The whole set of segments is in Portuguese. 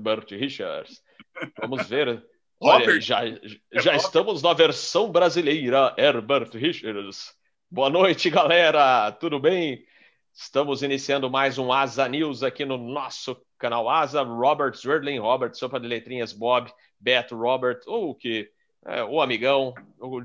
Herbert Richards. Vamos ver. Olha, já, já estamos na versão brasileira, Herbert Richards. Boa noite, galera. Tudo bem? Estamos iniciando mais um Asa News aqui no nosso canal Asa. Robert Zwerdling, Robert, sopa de letrinhas, Bob, Beto, Robert, ou que é, o amigão,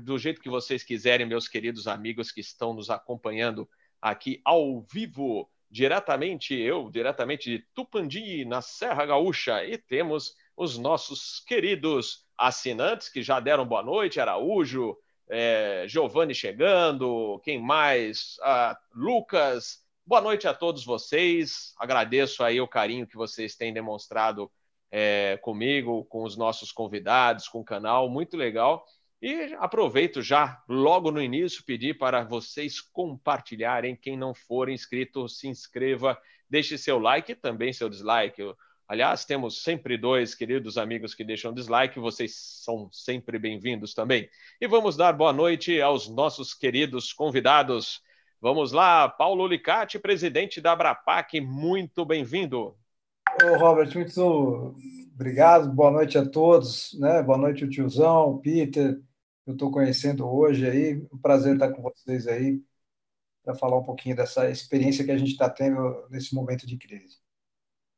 do jeito que vocês quiserem, meus queridos amigos que estão nos acompanhando aqui ao vivo, diretamente, eu, diretamente de Tupandi, na Serra Gaúcha, e temos os nossos queridos assinantes que já deram boa noite, Araújo, é, Giovanni chegando, quem mais? Ah, Lucas, boa noite a todos vocês, agradeço aí o carinho que vocês têm demonstrado é, comigo, com os nossos convidados, com o canal, muito legal. E aproveito já, logo no início, pedir para vocês compartilharem. Quem não for inscrito, se inscreva, deixe seu like e também seu dislike. Aliás, temos sempre dois queridos amigos que deixam dislike, vocês são sempre bem-vindos também. E vamos dar boa noite aos nossos queridos convidados. Vamos lá, Paulo Licati, presidente da Abrapac, muito bem-vindo. Ô, Robert, muito obrigado. Boa noite a todos. Né? Boa noite, o tiozão, o Peter, eu estou conhecendo hoje aí. Um prazer estar com vocês aí para falar um pouquinho dessa experiência que a gente está tendo nesse momento de crise.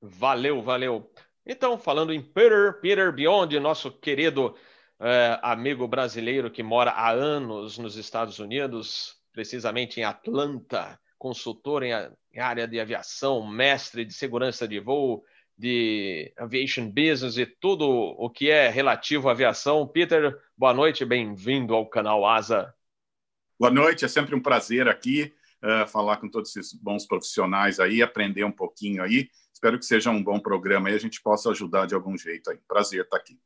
Valeu, valeu. Então, falando em Peter, Peter Beyond, nosso querido é, amigo brasileiro que mora há anos nos Estados Unidos, precisamente em Atlanta, consultor em, em área de aviação, mestre de segurança de voo, de aviation business e tudo o que é relativo à aviação. Peter, boa noite, bem-vindo ao canal Asa. Boa noite, é sempre um prazer aqui uh, falar com todos esses bons profissionais aí, aprender um pouquinho aí. Espero que seja um bom programa e a gente possa ajudar de algum jeito aí. Prazer estar aqui.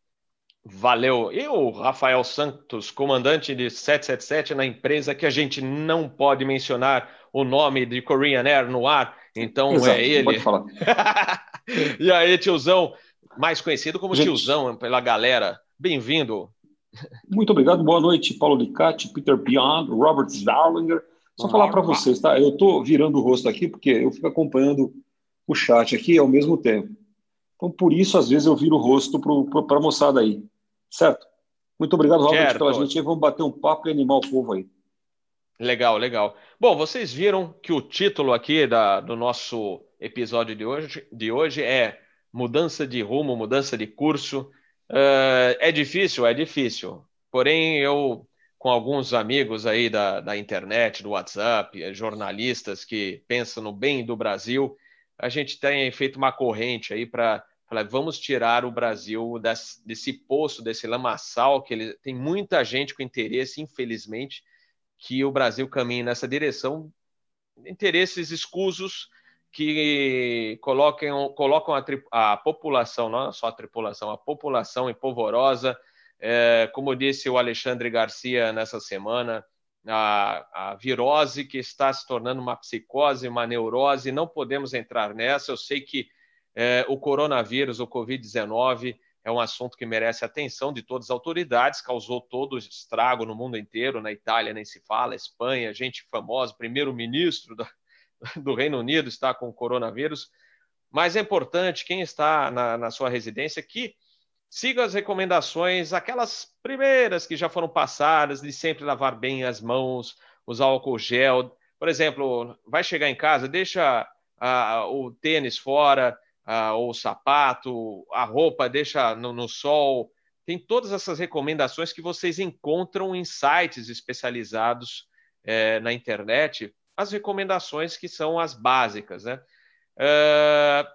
Valeu. E o Rafael Santos, comandante de 777 na empresa que a gente não pode mencionar o nome de Korean Air no ar, então Exato, é ele. Pode falar. e aí, tiozão, mais conhecido como gente... tiozão pela galera, bem-vindo. Muito obrigado, boa noite, Paulo Licati, Peter Beyond, Robert Darlinger. Só falar para vocês, tá? Eu estou virando o rosto aqui porque eu fico acompanhando o chat aqui ao mesmo tempo. Então, por isso, às vezes, eu viro o rosto para a moçada aí. Certo? Muito obrigado, Robert, certo. pela gente. Vamos bater um papo e animar o povo aí. Legal, legal. Bom, vocês viram que o título aqui da, do nosso episódio de hoje, de hoje é Mudança de rumo, mudança de curso. Uh, é difícil? É difícil. Porém, eu, com alguns amigos aí da, da internet, do WhatsApp, jornalistas que pensam no bem do Brasil, a gente tem feito uma corrente aí para Falar, vamos tirar o Brasil desse, desse poço, desse lamaçal, que ele, tem muita gente com interesse, infelizmente, que o Brasil caminhe nessa direção, interesses escusos que colocam, colocam a, a população, não só a tripulação, a população em polvorosa. É, como disse o Alexandre Garcia nessa semana, a, a, virose que está se tornando uma psicose, uma neurose, não podemos entrar nessa. Eu sei que é, o coronavírus, o Covid-19, é um assunto que merece atenção de todas as autoridades, causou todo o estrago no mundo inteiro, na Itália nem se fala, Espanha, gente famosa, primeiro-ministro do, Reino Unido está com o coronavírus. Mas é importante, quem está na, na sua residência, que siga as recomendações, aquelas primeiras que já foram passadas, de sempre lavar bem as mãos, usar álcool gel. Por exemplo, vai chegar em casa, deixa a, o tênis fora, ah, ou o sapato, a roupa deixa no, no sol. Tem todas essas recomendações que vocês encontram em sites especializados é, na internet, as recomendações que são as básicas. Né? Uh,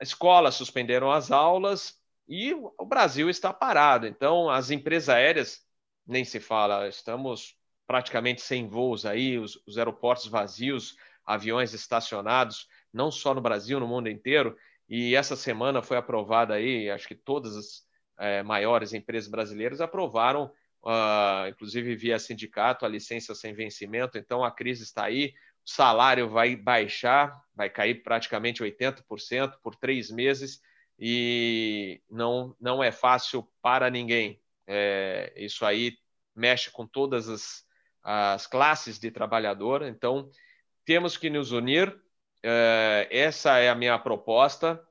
escolas suspenderam as aulas e o Brasil está parado. Então, as empresas aéreas, nem se fala, estamos praticamente sem voos aí, os, os aeroportos vazios, aviões estacionados não só no Brasil, no mundo inteiro. E essa semana foi aprovada aí, acho que todas as é, maiores empresas brasileiras aprovaram, uh, inclusive via sindicato, a licença sem vencimento. Então a crise está aí, o salário vai baixar, vai cair praticamente 80% por três meses e não, não é fácil para ninguém. É, isso aí mexe com todas as, as classes de trabalhador, então temos que nos unir, essa é a minha proposta.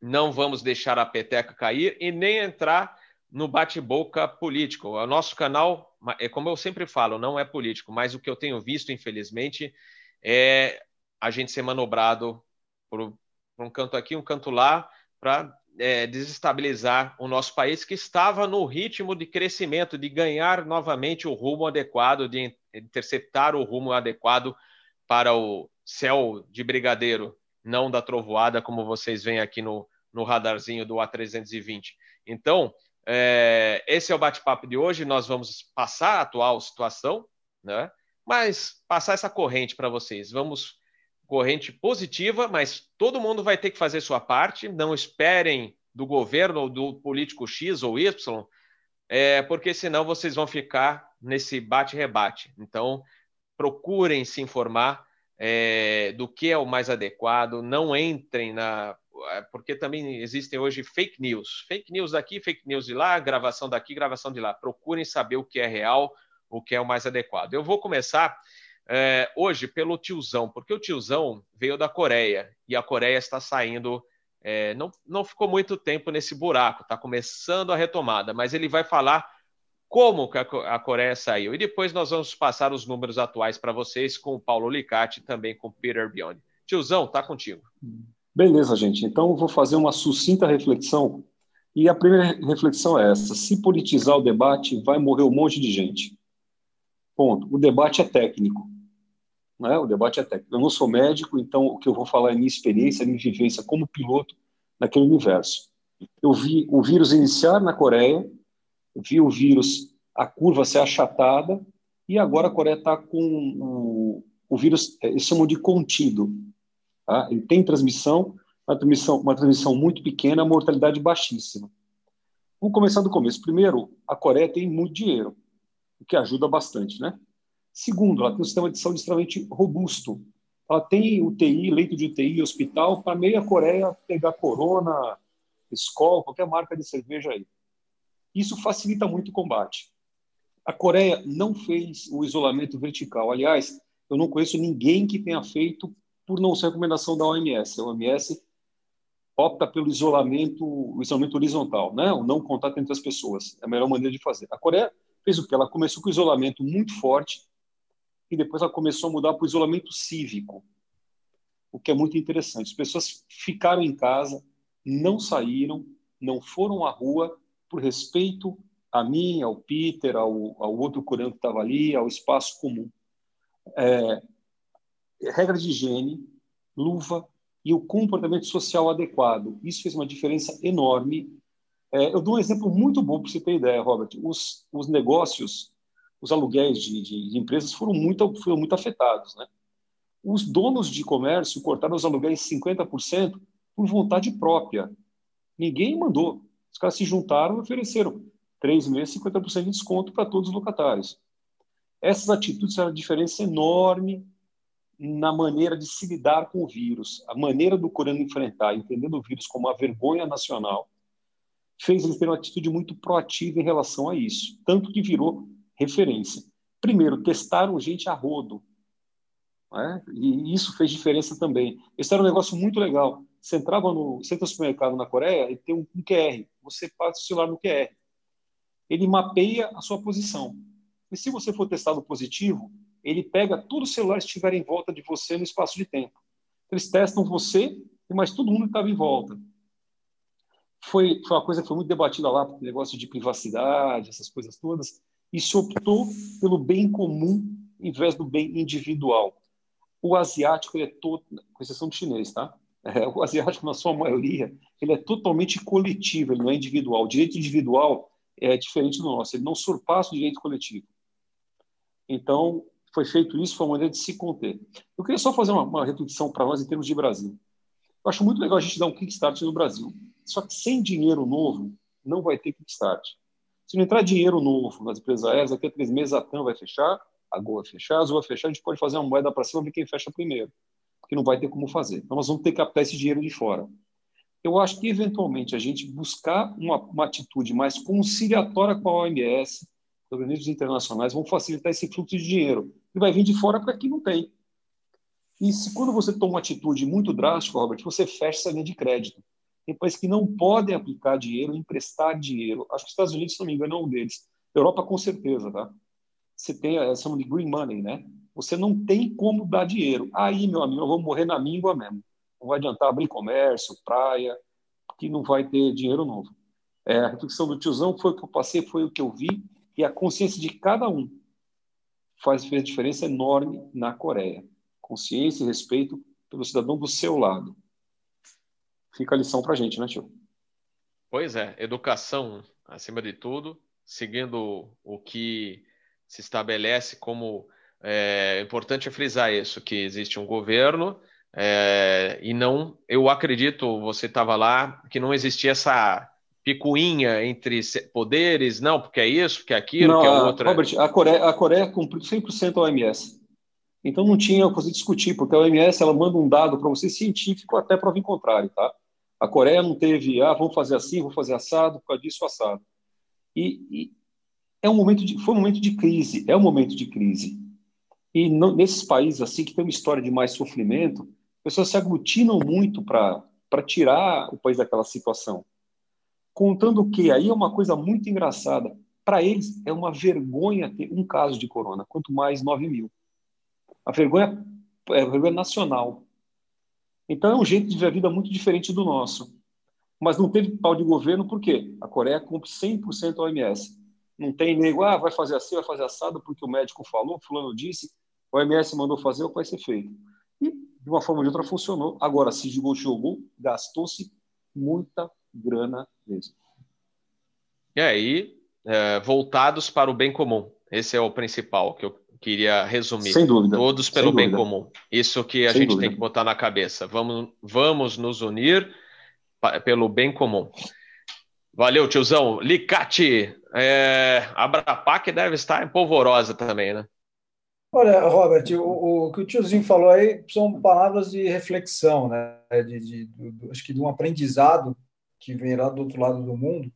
não vamos deixar a peteca cair e nem entrar no bate-boca político. O nosso canal, é como eu sempre falo, não é político, mas o que eu tenho visto, infelizmente, é a gente ser manobrado por, por um canto aqui, um canto lá, para é, desestabilizar o nosso país, que estava no ritmo de crescimento, de ganhar novamente o rumo adequado, de interceptar o rumo adequado para o céu de brigadeiro, não da trovoada, como vocês veem aqui no, no radarzinho do A320. Então, é, esse é o bate-papo de hoje. Nós vamos passar a atual situação, né? mas passar essa corrente para vocês. Vamos corrente positiva, mas todo mundo vai ter que fazer sua parte. Não esperem do governo ou do político X ou Y, é, porque senão vocês vão ficar nesse bate-rebate. Então, procurem se informar é, do que é o mais adequado, não entrem na. É, porque também existem hoje fake news. Fake news daqui, fake news de lá, gravação daqui, gravação de lá. Procurem saber o que é real, o que é o mais adequado. Eu vou começar é, hoje pelo tiozão, porque o tiozão veio da Coreia e a Coreia está saindo. É, não, não ficou muito tempo nesse buraco, está começando a retomada, mas ele vai falar como a Coreia saiu. E depois nós vamos passar os números atuais para vocês com o Paulo Licati e também com o Peter Biondi. Tiozão, tá contigo. Beleza, gente. Então vou fazer uma sucinta reflexão. E a primeira reflexão é essa: se politizar o debate, vai morrer um monte de gente. Ponto. O debate é técnico. Né? O debate é técnico. Eu não sou médico, então o que eu vou falar é minha experiência, minha vivência como piloto naquele universo. Eu vi o vírus iniciar na Coreia, vi o vírus, a curva ser achatada, e agora a Coreia está com o, o vírus, é, eles chamam de contido. Tá? Ele tem transmissão, uma transmissão, uma transmissão muito pequena, mortalidade baixíssima. Vamos começar do começo. Primeiro, a Coreia tem muito dinheiro, o que ajuda bastante, né? Segundo, ela tem um sistema de saúde extremamente robusto. Ela tem UTI, leito de UTI, hospital, para meia Coreia pegar Corona, Skol, qualquer marca de cerveja aí. Isso facilita muito o combate. A Coreia não fez o isolamento vertical. Aliás, eu não conheço ninguém que tenha feito por não ser recomendação da OMS. A OMS opta pelo isolamento, o isolamento horizontal, né? o não contato entre as pessoas. É a melhor maneira de fazer. A Coreia fez o que? Ela começou com o isolamento muito forte, e depois ela começou a mudar para o isolamento cívico, o que é muito interessante. As pessoas ficaram em casa, não saíram, não foram à rua por respeito a mim, ao Peter, ao, ao outro coreano que estava ali, ao espaço comum. É, regra de higiene, luva e o comportamento social adequado. Isso fez uma diferença enorme. É, eu dou um exemplo muito bom para você ter ideia, Robert. Os, os negócios os aluguéis de, de, de empresas foram muito, foram muito afetados. Né? Os donos de comércio cortaram os aluguéis 50% por vontade própria. Ninguém mandou. Os caras se juntaram e ofereceram três meses, 50% de desconto para todos os locatários. Essas atitudes fizeram diferença enorme na maneira de se lidar com o vírus, a maneira do coreano enfrentar, entendendo o vírus como uma vergonha nacional, fez eles terem uma atitude muito proativa em relação a isso, tanto que virou referência. Primeiro, testaram gente a rodo. Né? E isso fez diferença também. Esse era um negócio muito legal. Você entrava no, no supermercado na Coreia e tem um, um QR. Você passa o celular no QR. Ele mapeia a sua posição. E se você for testado positivo, ele pega todos os celulares que estiverem em volta de você no espaço de tempo. Eles testam você e mais todo mundo que estava em volta. Foi, foi uma coisa que foi muito debatida lá, negócio de privacidade, essas coisas todas e se optou pelo bem comum em vez do bem individual. O asiático é todo, com exceção do chinês, tá? É, o asiático, na sua maioria, ele é totalmente coletivo, ele não é individual. O direito individual é diferente do nosso, ele não surpassa o direito coletivo. Então, foi feito isso, foi uma maneira de se conter. Eu queria só fazer uma, uma reflexão para nós em termos de Brasil. Eu acho muito legal a gente dar um kickstart no Brasil. Só que sem dinheiro novo, não vai ter kickstart. Se não entrar dinheiro novo nas empresas aéreas, daqui a três meses a TAM vai fechar, a Gol vai fechar, a Azul vai fechar, a gente pode fazer uma moeda para cima ver quem fecha primeiro, porque não vai ter como fazer. Então, nós vamos ter que captar esse dinheiro de fora. Eu acho que, eventualmente, a gente buscar uma, uma atitude mais conciliatória com a OMS, organismos internacionais, vão facilitar esse fluxo de dinheiro. E vai vir de fora porque aqui não tem. E se quando você toma uma atitude muito drástica, Robert, você fecha essa linha de crédito. Tem países que não podem aplicar dinheiro, emprestar dinheiro. Acho que os Estados Unidos, se não me engano, é um deles. Europa, com certeza, tá? Você tem a chama de green money, né? Você não tem como dar dinheiro. Aí, meu amigo, eu vou morrer na míngua mesmo. Não vai adiantar abrir comércio, praia, que não vai ter dinheiro novo. É, a reflexão do tiozão foi o que eu passei, foi o que eu vi, e a consciência de cada um faz fez diferença enorme na Coreia. Consciência e respeito pelo cidadão do seu lado. Fica a lição para gente, né, tio? Pois é, educação acima de tudo, seguindo o que se estabelece como é importante frisar isso, que existe um governo é, e não, eu acredito, você estava lá, que não existia essa picuinha entre poderes, não, porque é isso, porque é aquilo, não, que é outra. Robert, a Coreia, a Coreia cumpriu 100% a OMS. Então não tinha o que discutir, porque a OMS ela manda um dado para você científico até prova em contrário, tá? A Coreia não teve, ah, vamos fazer assim, vamos fazer assado, por causa disso assado. E, e é um momento de, foi um momento de crise, é um momento de crise. E não, nesses países assim que tem uma história de mais sofrimento, pessoas se aglutinam muito para tirar o país daquela situação. Contando que aí é uma coisa muito engraçada. Para eles é uma vergonha ter um caso de corona, quanto mais 9 mil. A vergonha é a vergonha nacional. Então é um jeito de ver a vida muito diferente do nosso. Mas não teve pau de governo, por quê? A Coreia cumpre 100% a OMS. Não tem nego, ah, vai fazer assim, vai fazer assado, porque o médico falou, fulano disse, o OMS mandou fazer, vai ser feito. E, de uma forma ou de outra, funcionou. Agora, se jogou, jogou, gastou-se muita grana mesmo. E aí, é, voltados para o bem comum. Esse é o principal que eu queria resumir. Sem dúvida. Todos pelo bem comum. Isso que a Sem gente dúvida. tem que botar na cabeça. Vamos, vamos nos unir pelo bem comum. Valeu, tiozão. Licate, é, Abrapac deve estar em polvorosa também, né? Olha, Robert, o, o, que o tiozinho falou aí são palavras de reflexão, né? De, de, de, acho que de um aprendizado que vem lá do outro lado do mundo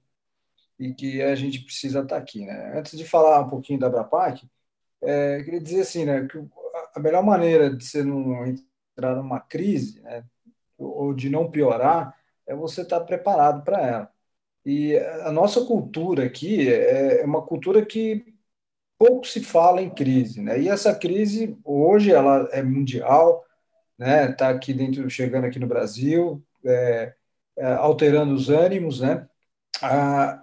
e que a gente precisa estar aqui, né? Antes de falar um pouquinho da Abrapac, é, queria dizer assim, né, que a melhor maneira de você não entrar numa crise, né, ou de não piorar, é você estar preparado para ela. E a nossa cultura aqui é uma cultura que pouco se fala em crise, né? E essa crise hoje ela é mundial, né? Está aqui dentro, chegando aqui no Brasil, é, é, alterando os ânimos, né? Ah,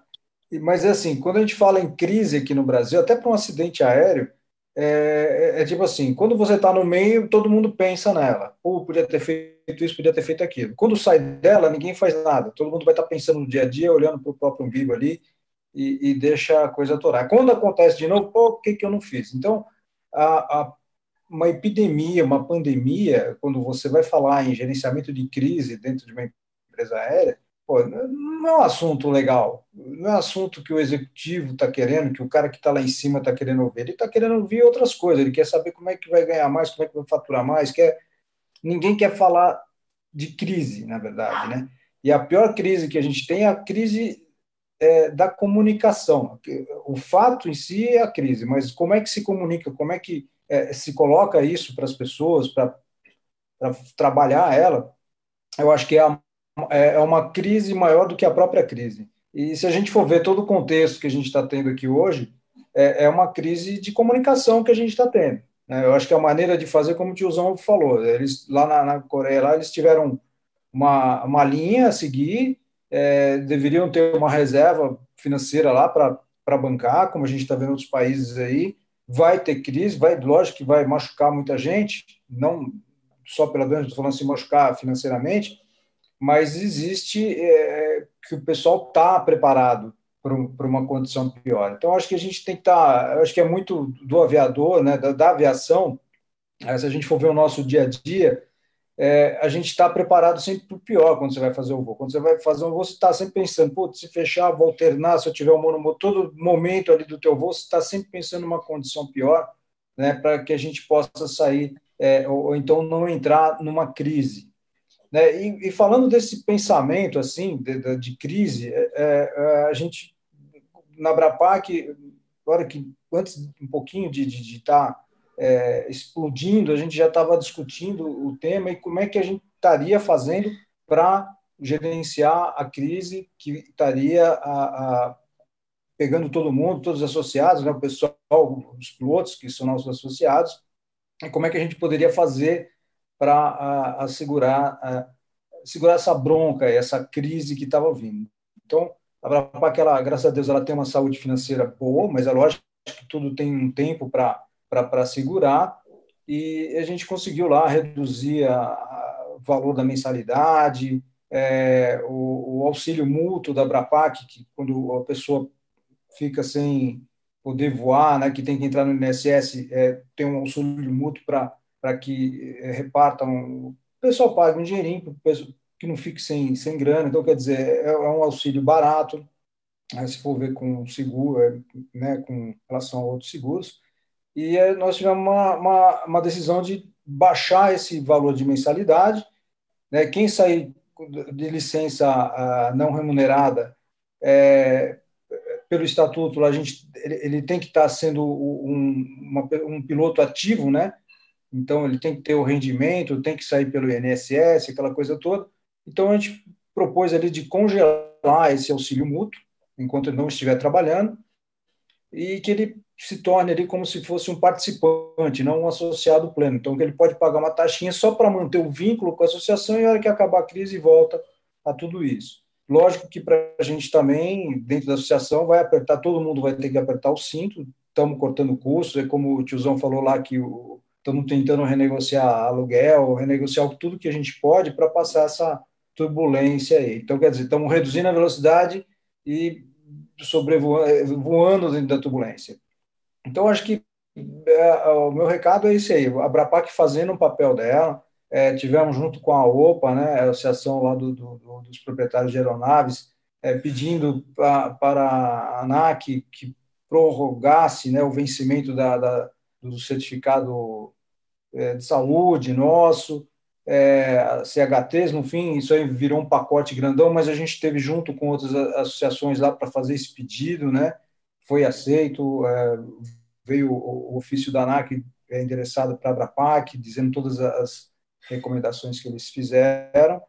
mas é assim, quando a gente fala em crise aqui no Brasil, até para um acidente aéreo, é, é, é tipo assim, quando você está no meio, todo mundo pensa nela. Ou podia ter feito isso, podia ter feito aquilo. Quando sai dela, ninguém faz nada. Todo mundo vai estar tá pensando no dia a dia, olhando para o próprio umbigo ali e, e, deixa a coisa atorar. Quando acontece de novo, pô, o que, que eu não fiz? Então, a, a, uma epidemia, uma pandemia, quando você vai falar em gerenciamento de crise dentro de uma empresa aérea, pô, não é um assunto legal, não é um assunto que o executivo está querendo, que o cara que está lá em cima está querendo ouvir, ele está querendo ouvir outras coisas, ele quer saber como é que vai ganhar mais, como é que vai faturar mais, quer... ninguém quer falar de crise, na verdade, né? E a pior crise que a gente tem é a crise é, da comunicação. O fato em si é a crise, mas como é que se comunica, como é que é, se coloca isso para as pessoas, para trabalhar ela, eu acho que é a é, é uma crise maior do que a própria crise. E se a gente for ver todo o contexto que a gente está tendo aqui hoje, é, é, uma crise de comunicação que a gente está tendo. Né? Eu acho que a maneira de fazer, como o tiozão falou, eles lá na, na Coreia, lá, eles tiveram uma, uma linha a seguir, é, deveriam ter uma reserva financeira lá para bancar, como a gente está vendo em outros países aí. Vai ter crise, vai, lógico que vai machucar muita gente, não só pela doença, estou falando assim, machucar financeiramente, mas existe é, que o pessoal está preparado para uma condição pior. Então, acho que a gente tem que estar, tá, acho que é muito do aviador, né, da, da aviação, se a gente for ver o nosso dia a dia, é, a gente está preparado sempre para o pior quando você vai fazer o voo. Quando você vai fazer um voo, você está sempre pensando, putz, se fechar, vou alternar, se eu tiver um monomotor, todo momento ali do teu voo, você está sempre pensando numa condição pior, né, para que a gente possa sair, é, ou, ou então não entrar numa crise. Né? E, e, falando desse pensamento assim de, de crise, é, é, a gente na Brapac, agora que antes um pouquinho de estar é, explodindo, a gente já estava discutindo o tema e como é que a gente estaria fazendo para gerenciar a crise que estaria a, a, pegando todo mundo, todos os associados, né, o pessoal, os pilotos que são nossos associados, e como é que a gente poderia fazer para assegurar, segurar essa bronca, essa crise que estava vindo. Então, a Abrapac, ela, graças a Deus, ela tem uma saúde financeira boa, mas é lógico que tudo tem um tempo para segurar, e a gente conseguiu lá reduzir o valor da mensalidade, é, o, o, auxílio mútuo da Abrapac, que quando a pessoa fica sem poder voar, né, que tem que entrar no INSS, é, tem um auxílio mútuo para que é, repartam, o pessoal paga um dinheirinho para que não fique sem, sem grana, então, quer dizer, é, é um auxílio barato, né, se for ver com seguro, é, né, com relação a outros seguros, e nós tivemos uma, uma, uma, decisão de baixar esse valor de mensalidade, né, quem sair de licença uh, não remunerada, é, pelo estatuto, a gente, ele, ele tem que estar sendo um, uma, um piloto ativo, né? Então, ele tem que ter o rendimento, tem que sair pelo INSS, aquela coisa toda. Então, a gente propôs ali de congelar esse auxílio mútuo, enquanto ele não estiver trabalhando, e que ele se torne ali como se fosse um participante, não um associado pleno. Então, que ele pode pagar uma taxinha só para manter o vínculo com a associação e, na hora que acabar a crise, volta a tudo isso. Lógico que para a gente também, dentro da associação, vai apertar, todo mundo vai ter que apertar o cinto, estamos cortando custos, é como o tiozão falou lá que estamos tentando renegociar aluguel, renegociar tudo que a gente pode para passar essa turbulência aí. Então, quer dizer, estamos reduzindo a velocidade e sobrevoando dentro da turbulência. Então, acho que é, o meu recado é esse aí, a Abrapac fazendo o um papel dela, é, tivemos junto com a OPA, né, a Associação lá do, do, dos Proprietários de Aeronaves, é, pedindo pra, para a ANAC que prorrogasse né, o vencimento da, da do certificado é, de saúde nosso, é, CHTs, no fim, isso aí virou um pacote grandão, mas a gente teve junto com outras associações lá para fazer esse pedido, né? Foi aceito, é, veio o, o, ofício da ANAC é, endereçado para a Abrapac, dizendo todas as recomendações que eles fizeram.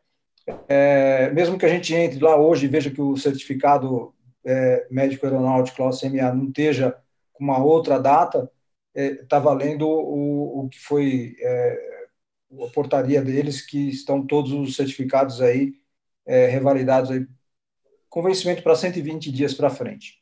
É, mesmo que a gente entre lá hoje e veja que o certificado é, médico aeronáutico classe CMA não esteja com uma outra data, está é, valendo o, o que foi a portaria deles, que estão todos os certificados aí é, revalidados aí, com vencimento para 120 dias para frente.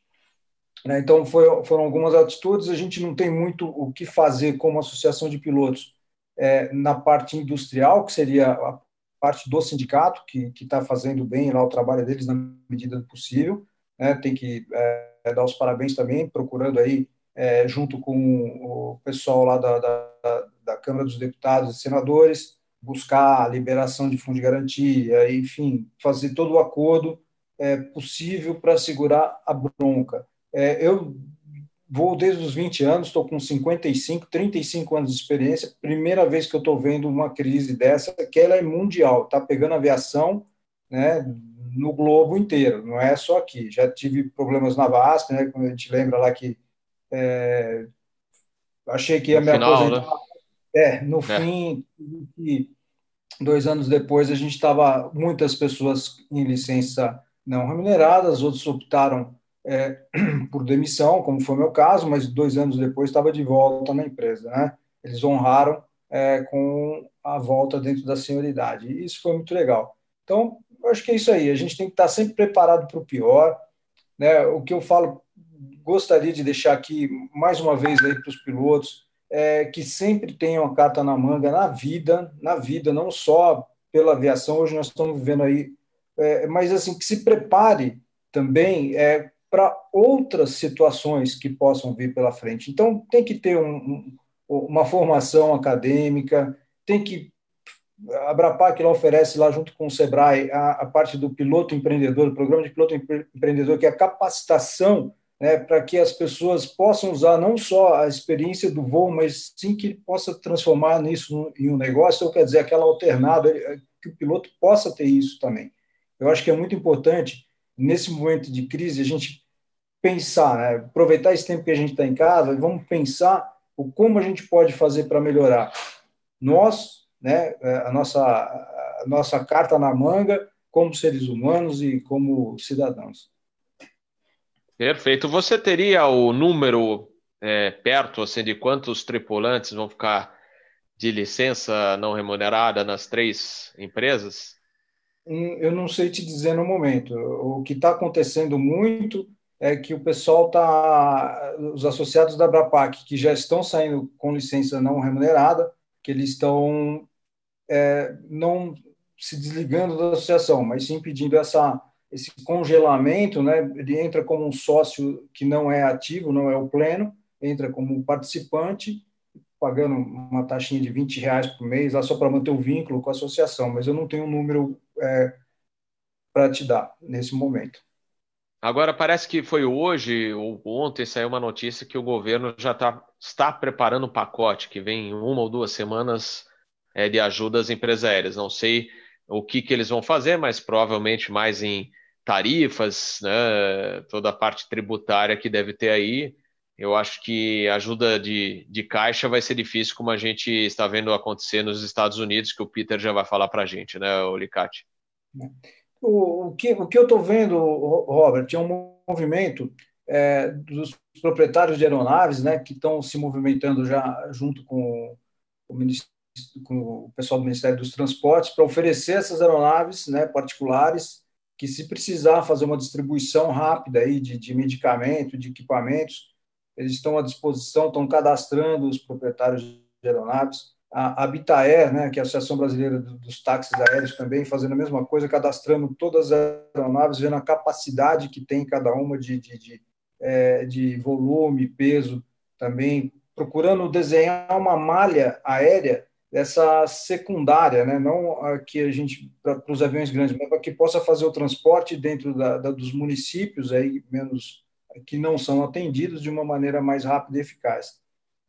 Né? Então, foi, foram algumas atitudes, a gente não tem muito o que fazer como associação de pilotos é, na parte industrial, que seria a parte do sindicato, que está fazendo bem lá o trabalho deles na medida do possível, né? tem que é, dar os parabéns também, procurando aí, é, junto com o pessoal lá da, da, da, Câmara dos Deputados e Senadores, buscar a liberação de fundo de garantia, enfim, fazer todo o acordo é, possível para segurar a bronca. É, eu vou desde os 20 anos, estou com 55, 35 anos de experiência, primeira vez que eu estou vendo uma crise dessa, que ela é mundial, está pegando aviação né, no globo inteiro, não é só aqui. Já tive problemas na VASP, né, quando a gente lembra lá que é, achei que ia no me final, aposentar. Né? É, no é. fim, dois anos depois, a gente estava, muitas pessoas em licença não remuneradas, outros optaram é, por demissão, como foi o meu caso, mas dois anos depois estava de volta na empresa. Né? Eles honraram é, com a volta dentro da senioridade. E isso foi muito legal. Então, eu acho que é isso aí. A gente tem que estar sempre preparado para o pior. Né? O que eu falo, gostaria de deixar aqui mais uma vez para os pilotos, é que sempre tenham a carta na manga na vida, na vida, não só pela aviação. Hoje nós estamos vivendo aí, é, mas assim que se prepare também é, para outras situações que possam vir pela frente. Então, tem que ter um, um, uma formação acadêmica, tem que. A Abrapac lá oferece, lá junto com o SEBRAE, a, a parte do piloto empreendedor, o programa de piloto empreendedor, que é a capacitação né, para que as pessoas possam usar não só a experiência do voo, mas sim que possa transformar nisso em um negócio, ou quer dizer, aquela alternada, que o piloto possa ter isso também. Eu acho que é muito importante, nesse momento de crise, a gente pensar, né? aproveitar esse tempo que a gente está em casa, vamos pensar o como a gente pode fazer para melhorar. Nós, né, é, a nossa, a nossa carta na manga, como seres humanos e como cidadãos. Perfeito. Você teria o número é, perto assim, de quantos tripulantes vão ficar de licença não remunerada nas três empresas? Hum, eu não sei te dizer no momento. O que está acontecendo muito é que o pessoal está, os associados da Abrapac, que já estão saindo com licença não remunerada, que eles estão é, não se desligando da associação, mas sim pedindo essa, esse congelamento, né? Ele entra como um sócio que não é ativo, não é o pleno, entra como participante, pagando uma taxinha de 20 reais por mês, lá só para manter o vínculo com a associação, mas eu não tenho um número é, para te dar nesse momento. Agora, parece que foi hoje ou ontem saiu uma notícia que o governo já tá, está preparando um pacote que vem em uma ou duas semanas é, de ajuda às empresas aéreas. Não sei o que, que eles vão fazer, mas provavelmente mais em tarifas, né, toda a parte tributária que deve ter aí. Eu acho que ajuda de, de caixa vai ser difícil, como a gente está vendo acontecer nos Estados Unidos, que o Peter já vai falar para a gente, né, Olicate? É. O, o, que, o que eu estou vendo, Robert, é um movimento é, dos proprietários de aeronaves, né, que estão se movimentando já junto com o, com o pessoal do Ministério dos Transportes para oferecer essas aeronaves né, particulares que, se precisar fazer uma distribuição rápida aí de, de medicamento, de equipamentos, eles estão à disposição, estão cadastrando os proprietários de aeronaves a Habitaer, né, que é a Associação Brasileira dos Táxis Aéreos, também fazendo a mesma coisa, cadastrando todas as aeronaves, vendo a capacidade que tem cada uma de, de, de, é, de volume, peso, também procurando desenhar uma malha aérea dessa secundária, né, não a que a gente para os aviões grandes, mas para que possa fazer o transporte dentro da, da, dos municípios aí menos que não são atendidos de uma maneira mais rápida e eficaz.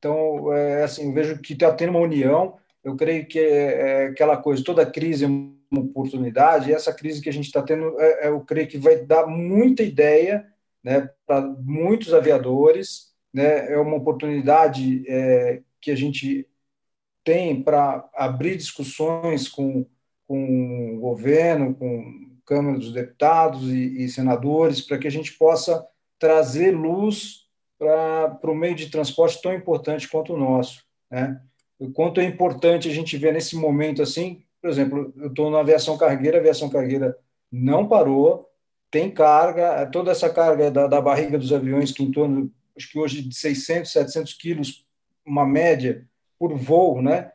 Então, é, assim, vejo que está tendo uma união. Eu creio que é, é, aquela coisa, toda crise é uma oportunidade, e essa crise que a gente está tendo, é, é, eu creio que vai dar muita ideia né, para muitos aviadores, né, é uma oportunidade é, que a gente tem para abrir discussões com, com o governo, com Câmara dos Deputados e, e senadores, para que a gente possa trazer luz para o meio de transporte tão importante quanto o nosso. Né? O quanto é importante a gente ver nesse momento assim, por exemplo, eu estou na aviação cargueira, a aviação cargueira não parou, tem carga, toda essa carga da, da barriga dos aviões, que em torno, acho que hoje de 600, 700 quilos, uma média por voo, né?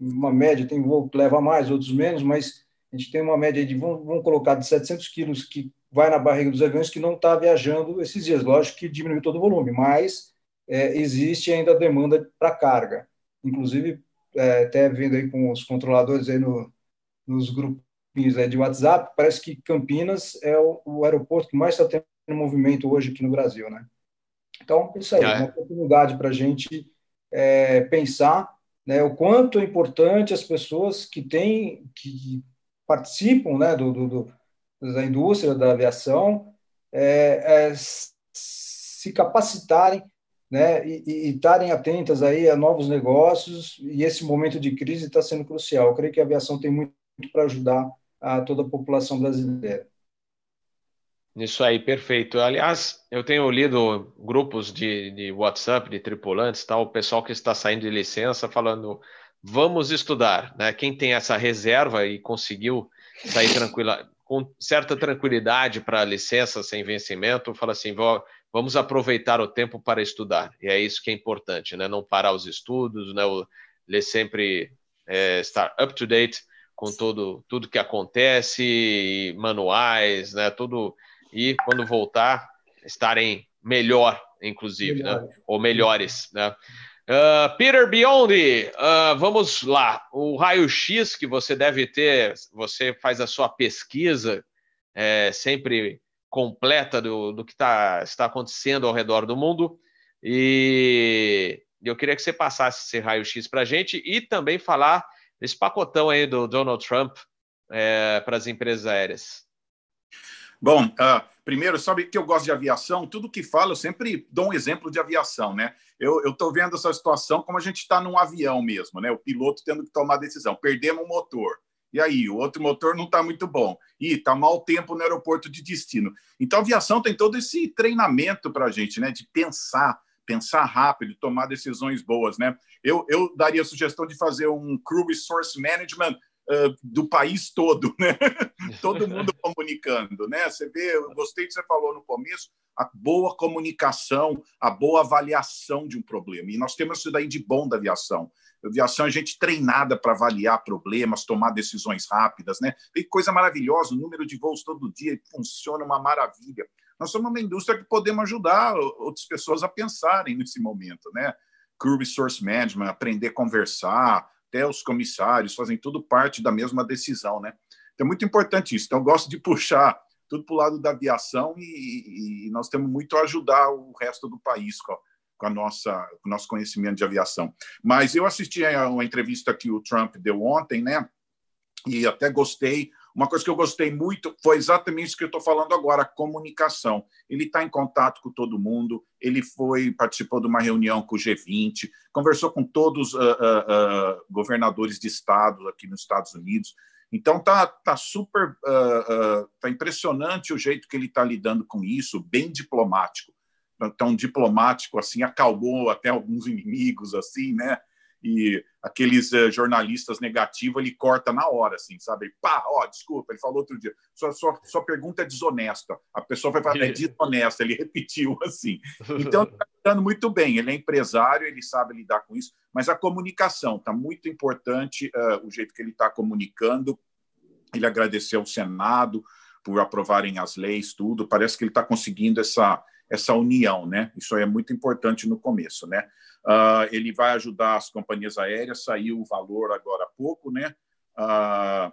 Uma média, tem voo que leva mais, outros menos, mas a gente tem uma média de, vamos, vamos colocar, de 700 quilos que vai na barriga dos aviões que não está viajando esses dias. Lógico que diminuiu todo o volume, mas é, existe ainda demanda para carga. Inclusive, é, até vendo aí com os controladores aí no, nos grupinhos aí de WhatsApp, parece que Campinas é o, o aeroporto que mais está tendo movimento hoje aqui no Brasil, né? Então, isso aí, é uma oportunidade para a gente é, pensar né, o quanto é importante as pessoas que têm, que participam né, do, do da indústria da aviação é, é, se capacitarem né, e estarem atentas aí a novos negócios, e esse momento de crise está sendo crucial. Eu creio que a aviação tem muito para ajudar a toda a população brasileira. Isso aí, perfeito. Aliás, eu tenho lido grupos de, de WhatsApp de tripulantes, tal, o pessoal que está saindo de licença falando, vamos estudar, né? Quem tem essa reserva e conseguiu sair tranquila, com certa tranquilidade para a licença sem vencimento, fala assim, vamos aproveitar o tempo para estudar. E é isso que é importante, né? Não parar os estudos, né? Ler sempre é, estar up to date com todo tudo que acontece, manuais, né? Tudo e quando voltar estarem melhor, inclusive, melhor. né? Ou melhores, né? Uh, Peter Biondi, uh, vamos lá. O raio-x que você deve ter, você faz a sua pesquisa é, sempre completa do, do que tá, está acontecendo ao redor do mundo. E eu queria que você passasse esse raio-x para a gente e também falar desse pacotão aí do Donald Trump é, para as empresas aéreas. Bom, uh, primeiro, sabe que eu gosto de aviação? Tudo que falo, eu sempre dou um exemplo de aviação, né? Eu estou vendo essa situação como a gente está num avião mesmo, né? O piloto tendo que tomar decisão. Perdemos o motor. E aí, o outro motor não está muito bom. E está mau tempo no aeroporto de destino. Então, a aviação tem todo esse treinamento para a gente, né? De pensar, pensar rápido, tomar decisões boas, né? Eu, eu daria a sugestão de fazer um Crew Resource Management do país todo, né? todo mundo comunicando, né? Você vê, eu gostei que você falou no começo, a boa comunicação, a boa avaliação de um problema. E nós temos isso daí de bom da aviação. A aviação é gente treinada para avaliar problemas, tomar decisões rápidas, né? Tem coisa maravilhosa, o número de voos todo dia funciona uma maravilha. Nós somos uma indústria que podemos ajudar outras pessoas a pensarem nesse momento, né? Crew Resource Management, aprender a conversar, até os comissários fazem tudo parte da mesma decisão, né? Então é muito importante isso. Então eu gosto de puxar tudo para o lado da aviação e, e, nós temos muito a ajudar o resto do país com, com a nossa com o nosso conhecimento de aviação. Mas eu assisti a uma entrevista que o Trump deu ontem, né? E até gostei uma coisa que eu gostei muito foi exatamente isso que eu estou falando agora, a comunicação. Ele está em contato com todo mundo, ele foi participou de uma reunião com o G20, conversou com todos os uh, uh, uh, governadores de estados aqui nos Estados Unidos. Então tá, tá super, tá impressionante o jeito que ele está lidando com isso, bem diplomático. Tão diplomático assim, acalmou até alguns inimigos assim, né? E aqueles uh, jornalistas negativos ele corta na hora, assim, sabe? Pá, ó, desculpa, ele falou outro dia, sua, sua, sua pergunta é desonesta. A pessoa vai falar, é desonesta, ele repetiu assim. Então, está dando muito bem, ele é empresário, ele sabe lidar com isso, mas a comunicação está muito importante, uh, o jeito que ele está comunicando. Ele agradeceu ao Senado por aprovarem as leis, tudo. Parece que ele está conseguindo essa, essa união, né? Isso é muito importante no começo, né? Uh, ele vai ajudar as companhias aéreas, saiu o valor agora há pouco, né? Uh,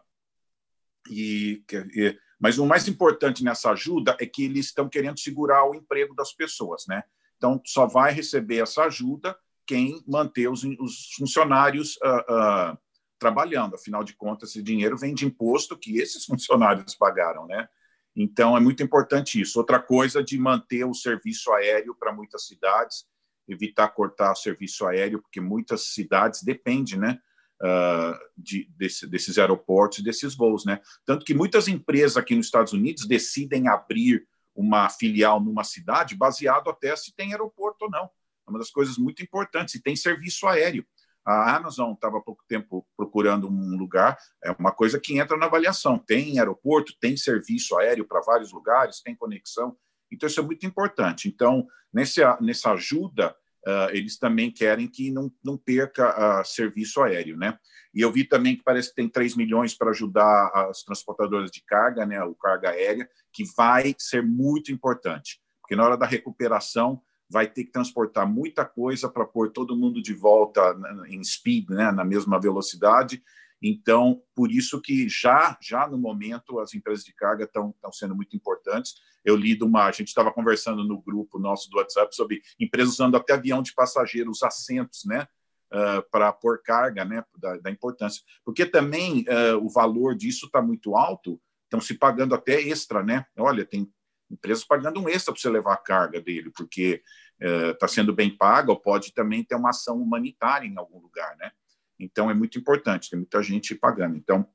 e, e, mas o mais importante nessa ajuda é que eles estão querendo segurar o emprego das pessoas, né? Então, só vai receber essa ajuda quem manter os, os funcionários uh, trabalhando. Afinal de contas, esse dinheiro vem de imposto que esses funcionários pagaram, né? Então, é muito importante isso. Outra coisa de manter o serviço aéreo para muitas cidades evitar cortar o serviço aéreo, porque muitas cidades dependem, né? Uh, de, desse, desses aeroportos desses voos, né? Tanto que muitas empresas aqui nos Estados Unidos decidem abrir uma filial numa cidade baseado até se tem aeroporto ou não. É uma das coisas muito importantes. E tem serviço aéreo. A Amazon estava há pouco tempo procurando um lugar, é uma coisa que entra na avaliação. Tem aeroporto, tem serviço aéreo para vários lugares, tem conexão. Então, isso é muito importante. Então, nessa, nessa ajuda, uh, eles também querem que não, não perca uh, serviço aéreo. Né? E eu vi também que parece que tem 3 milhões para ajudar as transportadoras de carga, né, o carga aérea, que vai ser muito importante, porque na hora da recuperação vai ter que transportar muita coisa para pôr todo mundo de volta em speed, né, na mesma velocidade, então, por isso que já, já no momento, as empresas de carga estão sendo muito importantes. Eu li de uma. A gente estava conversando no grupo nosso do WhatsApp sobre empresas usando até avião de passageiros, assentos, né? Uh, para pôr carga, né? Da, da importância. Porque também uh, o valor disso está muito alto, estão se pagando até extra, né? Olha, tem empresas pagando um extra para você levar a carga dele, porque está uh, sendo bem paga, ou pode também ter uma ação humanitária em algum lugar, né? Então, é muito importante, tem muita gente pagando. Então,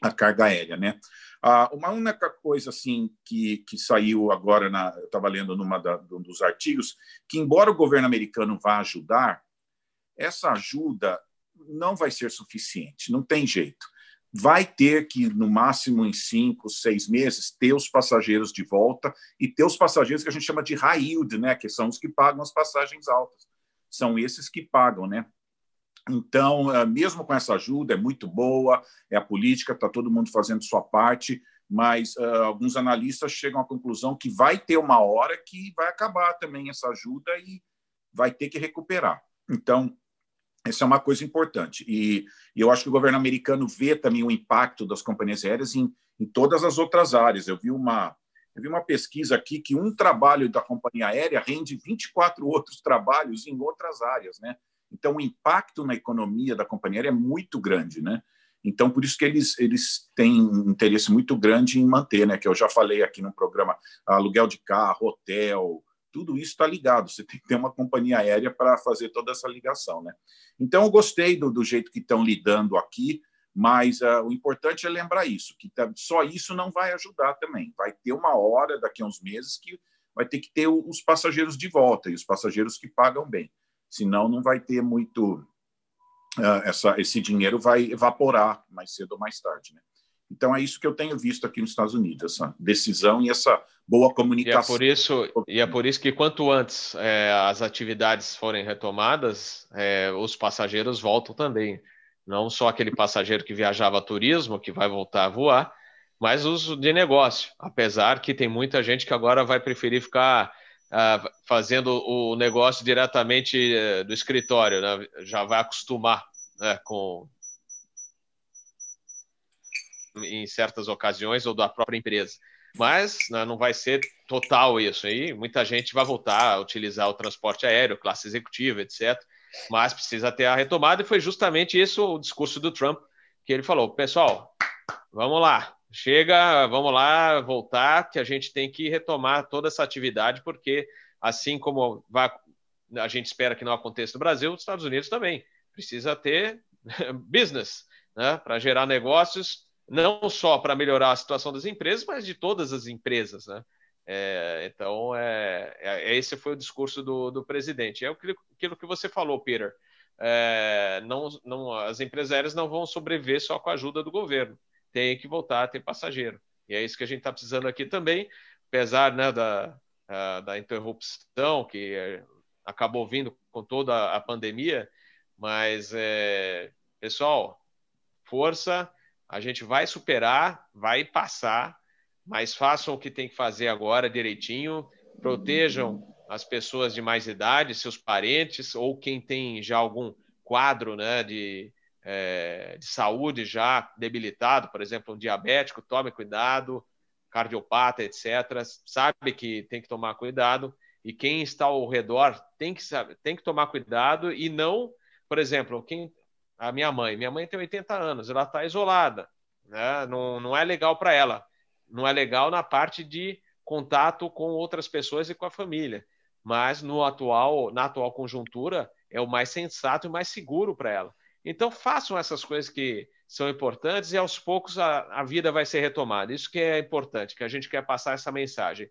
a carga aérea, né? Ah, uma única coisa assim que, que saiu agora, na, eu estava lendo numa da, um dos artigos, que embora o governo americano vá ajudar, essa ajuda não vai ser suficiente, não tem jeito. Vai ter que, no máximo em cinco, seis meses, ter os passageiros de volta e ter os passageiros que a gente chama de high yield, né? Que são os que pagam as passagens altas. São esses que pagam, né? Então, eh, mesmo com essa ajuda, é muito boa, é a política, está todo mundo fazendo sua parte, mas uh, alguns analistas chegam à conclusão que vai ter uma hora que vai acabar também essa ajuda e vai ter que recuperar. Então, essa é uma coisa importante. E, e, eu acho que o governo americano vê também o impacto das companhias aéreas em, em todas as outras áreas. Eu vi uma. Eu vi uma pesquisa aqui que um trabalho da companhia aérea rende 24 outros trabalhos em outras áreas, né? Então, o impacto na economia da companhia aérea é muito grande, né? Então, por isso que eles, eles têm um interesse muito grande em manter, né? Que eu já falei aqui no programa, aluguel de carro, hotel, tudo isso está ligado. Você tem que ter uma companhia aérea para fazer toda essa ligação, né? Então, eu gostei do, do jeito que estão lidando aqui, Mas uh, o importante é lembrar isso, que tá, só isso não vai ajudar também. Vai ter uma hora, daqui a uns meses, que vai ter que ter os passageiros de volta e os passageiros que pagam bem. Senão, não vai ter muito. Uh, essa, esse dinheiro vai evaporar mais cedo ou mais tarde. Né? Então, é isso que eu tenho visto aqui nos Estados Unidos, essa decisão e essa boa comunicação. E é por isso, e é por isso que quanto antes é, as atividades forem retomadas, é, os passageiros voltam também. Não só aquele passageiro que viajava a turismo, que vai voltar a voar, mas os de negócio. Apesar que tem muita gente que agora vai preferir ficar uh, fazendo o negócio diretamente uh, do escritório, né? já vai acostumar né, com em certas ocasiões ou da própria empresa. Mas né, não vai ser total isso aí. Muita gente vai voltar a utilizar o transporte aéreo, classe executiva, etc. Mas precisa ter a retomada, e foi justamente isso o discurso do Trump, que ele falou: pessoal, vamos lá, chega, vamos lá, voltar, que a gente tem que retomar toda essa atividade, porque assim como vai, a gente espera que não aconteça no Brasil, os Estados Unidos também precisa ter business, né, para gerar negócios, não só para melhorar a situação das empresas, mas de todas as empresas, né? É, então, é, é, esse foi o discurso do, do presidente. É aquilo, aquilo que você falou, Peter. É, não, não, as empresas aéreas não vão sobreviver só com a ajuda do governo tem que voltar a ter passageiro. E é isso que a gente está precisando aqui também, apesar né, da, da interrupção que é, acabou vindo com toda a pandemia, mas, é, pessoal, força, a gente vai superar, vai passar, mas façam o que tem que fazer agora direitinho, protejam as pessoas de mais idade, seus parentes, ou quem tem já algum quadro né, de, é, de saúde já debilitado, por exemplo, um diabético, tome cuidado, cardiopata, etc., sabe que tem que tomar cuidado, e quem está ao redor tem que, saber, tem que tomar cuidado e não, por exemplo, quem, a minha mãe, minha mãe tem 80 anos, ela está isolada, né? não, não é legal para ela, não é legal na parte de contato com outras pessoas e com a família, mas no atual, na atual conjuntura é o mais sensato e mais seguro para ela. Então façam essas coisas que são importantes e aos poucos a, a vida vai ser retomada. Isso que é importante, que a gente quer passar essa mensagem.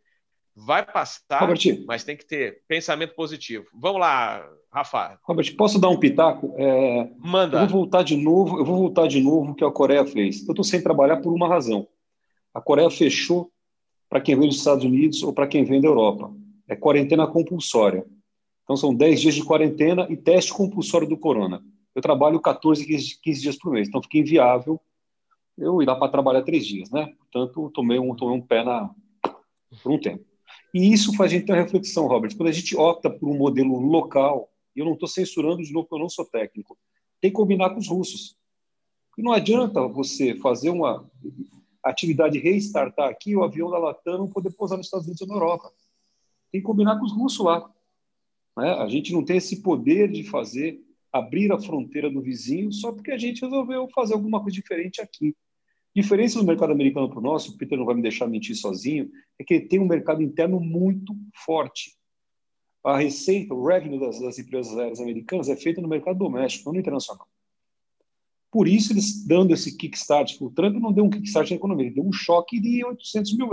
Vai passar, Robert, mas tem que ter pensamento positivo. Vamos lá, Rafa. Robert, posso dar um pitaco? É, Manda. Eu vou voltar de novo, eu vou voltar de novo o que a Coreia fez. Eu estou sem trabalhar por uma razão. A Coreia fechou para quem vem dos Estados Unidos ou para quem vem da Europa. É quarentena compulsória. Então são 10 dias de quarentena e teste compulsório do corona eu trabalho 14, 15, 15 dias por mês, então fica inviável eu ir lá para trabalhar três dias, né? Portanto, tomei um, tomei um pé na, por um tempo. E isso faz a gente ter uma reflexão, Robert. Quando a gente opta por um modelo local, eu não estou censurando de novo, porque eu não sou técnico, tem que combinar com os russos. E não adianta você fazer uma atividade restartar aqui o avião da Latam não poder pousar nos Estados Unidos ou na Europa. Tem que combinar com os russos lá. Né? A gente não tem esse poder de fazer abrir a fronteira do vizinho só porque a gente resolveu fazer alguma coisa diferente aqui. Diferença do mercado americano para o nosso, o Peter não vai me deixar mentir sozinho, é que ele tem um mercado interno muito forte. A receita, o revenue das, das empresas aéreas americanas é feita no mercado doméstico, não no internacional. Por isso, eles dando esse kickstart, o Trump não deu um kickstart na economia, ele deu um choque de 800 mil,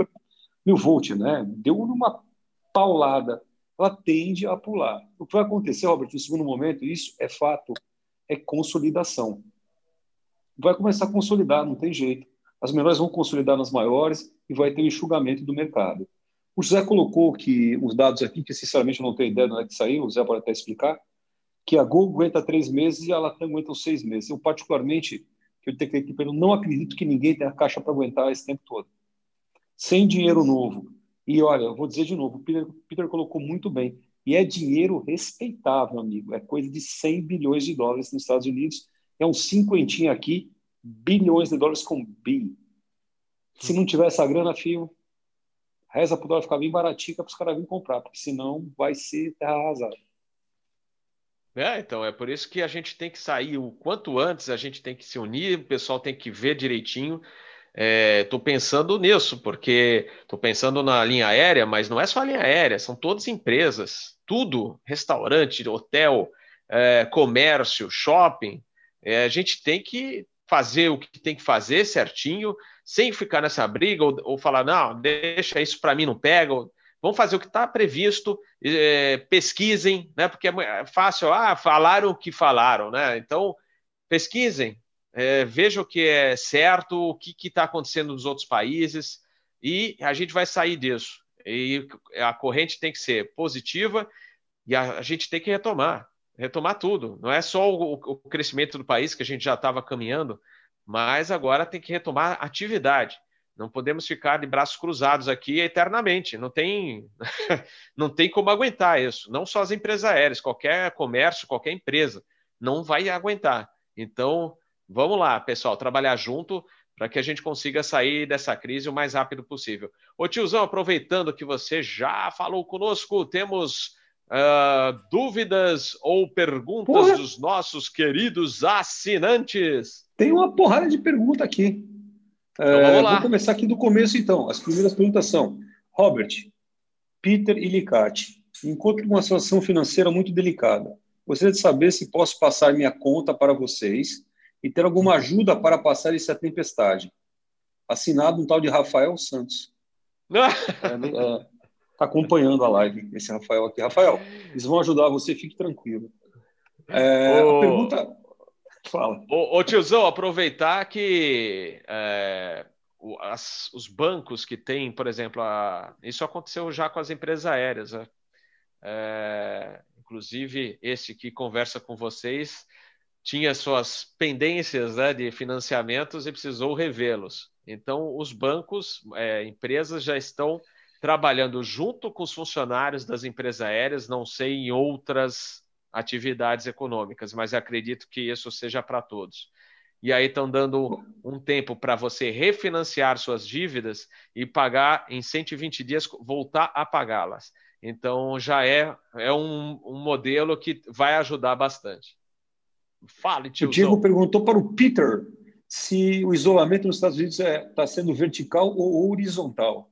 mil volts, né? deu uma paulada ela tende a pular. O que vai acontecer, Robert, no segundo momento, isso é fato, é consolidação. Vai começar a consolidar, não tem jeito. As menores vão consolidar nas maiores e vai ter um enxugamento do mercado. O José colocou que os dados aqui, que sinceramente eu não tenho ideia de onde é que saiu, o José pode até explicar, que a Gol aguenta três meses e a Latam aguenta seis meses. Eu, particularmente, que eu tenho que não acredito que ninguém tenha caixa para aguentar esse tempo todo. Sem dinheiro novo, e olha, eu vou dizer de novo, o Peter, Peter colocou muito bem. E é dinheiro respeitável, amigo. É coisa de 100 bilhões de dólares nos Estados Unidos. É um cinquentinho aqui, bilhões de dólares com bi. Se não tiver essa grana, fio, reza para o dólar ficar bem baratinho para os caras virem comprar, porque senão vai ser terra arrasada. É, então, é por isso que a gente tem que sair o quanto antes, a gente tem que se unir, o pessoal tem que ver direitinho Estou é, pensando nisso, porque estou pensando na linha aérea, mas não é só a linha aérea, são todas empresas, tudo, restaurante, hotel, é, comércio, shopping. É, a gente tem que fazer o que tem que fazer certinho, sem ficar nessa briga ou, ou falar, não, deixa isso para mim, não pega. Vamos fazer o que está previsto, é, pesquisem, né? Porque é fácil, ah, falaram o que falaram, né? Então, pesquisem, é, vejam o que é certo, o que está acontecendo nos outros países, e a gente vai sair disso. E a corrente tem que ser positiva e a, a gente tem que retomar retomar tudo. Não é só o, o crescimento do país que a gente já estava caminhando, mas agora tem que retomar atividade. Não podemos ficar de braços cruzados aqui eternamente. Não tem, não tem como aguentar isso. Não só as empresas aéreas, qualquer comércio, qualquer empresa não vai aguentar. Então, vamos lá, pessoal, trabalhar junto para que a gente consiga sair dessa crise o mais rápido possível. Ô tiozão, aproveitando que você já falou conosco, temos uh, dúvidas ou perguntas Porra. dos nossos queridos assinantes? Tem uma porrada de pergunta aqui. Então, uh, vamos lá. Vou começar aqui do começo, então. As primeiras perguntas são: Robert, Peter e Licati, encontro uma situação financeira muito delicada. Gostaria de saber se posso passar minha conta para vocês e ter alguma ajuda para passar essa tempestade. Assinado um tal de Rafael Santos. é, é, está acompanhando a live, esse Rafael aqui. Rafael, eles vão ajudar você, fique tranquilo. É, ô, a pergunta. Fala. Ô, ô, tiozão, aproveitar que é, as, os bancos que têm, por exemplo, a, isso aconteceu já com as empresas aéreas. Né? É, inclusive, esse que conversa com vocês tinha suas pendências né, de financiamentos e precisou revê-los. Então, os bancos, é, empresas já estão trabalhando junto com os funcionários das empresas aéreas, não sei em outras atividades econômicas, mas acredito que isso seja para todos. E aí estão dando um tempo para você refinanciar suas dívidas e pagar em 120 dias, voltar a pagá-las. Então já é, é um, um, modelo que vai ajudar bastante. Fale, tio. O Diego perguntou para o Peter se o isolamento nos Estados Unidos está é, tá sendo vertical ou horizontal.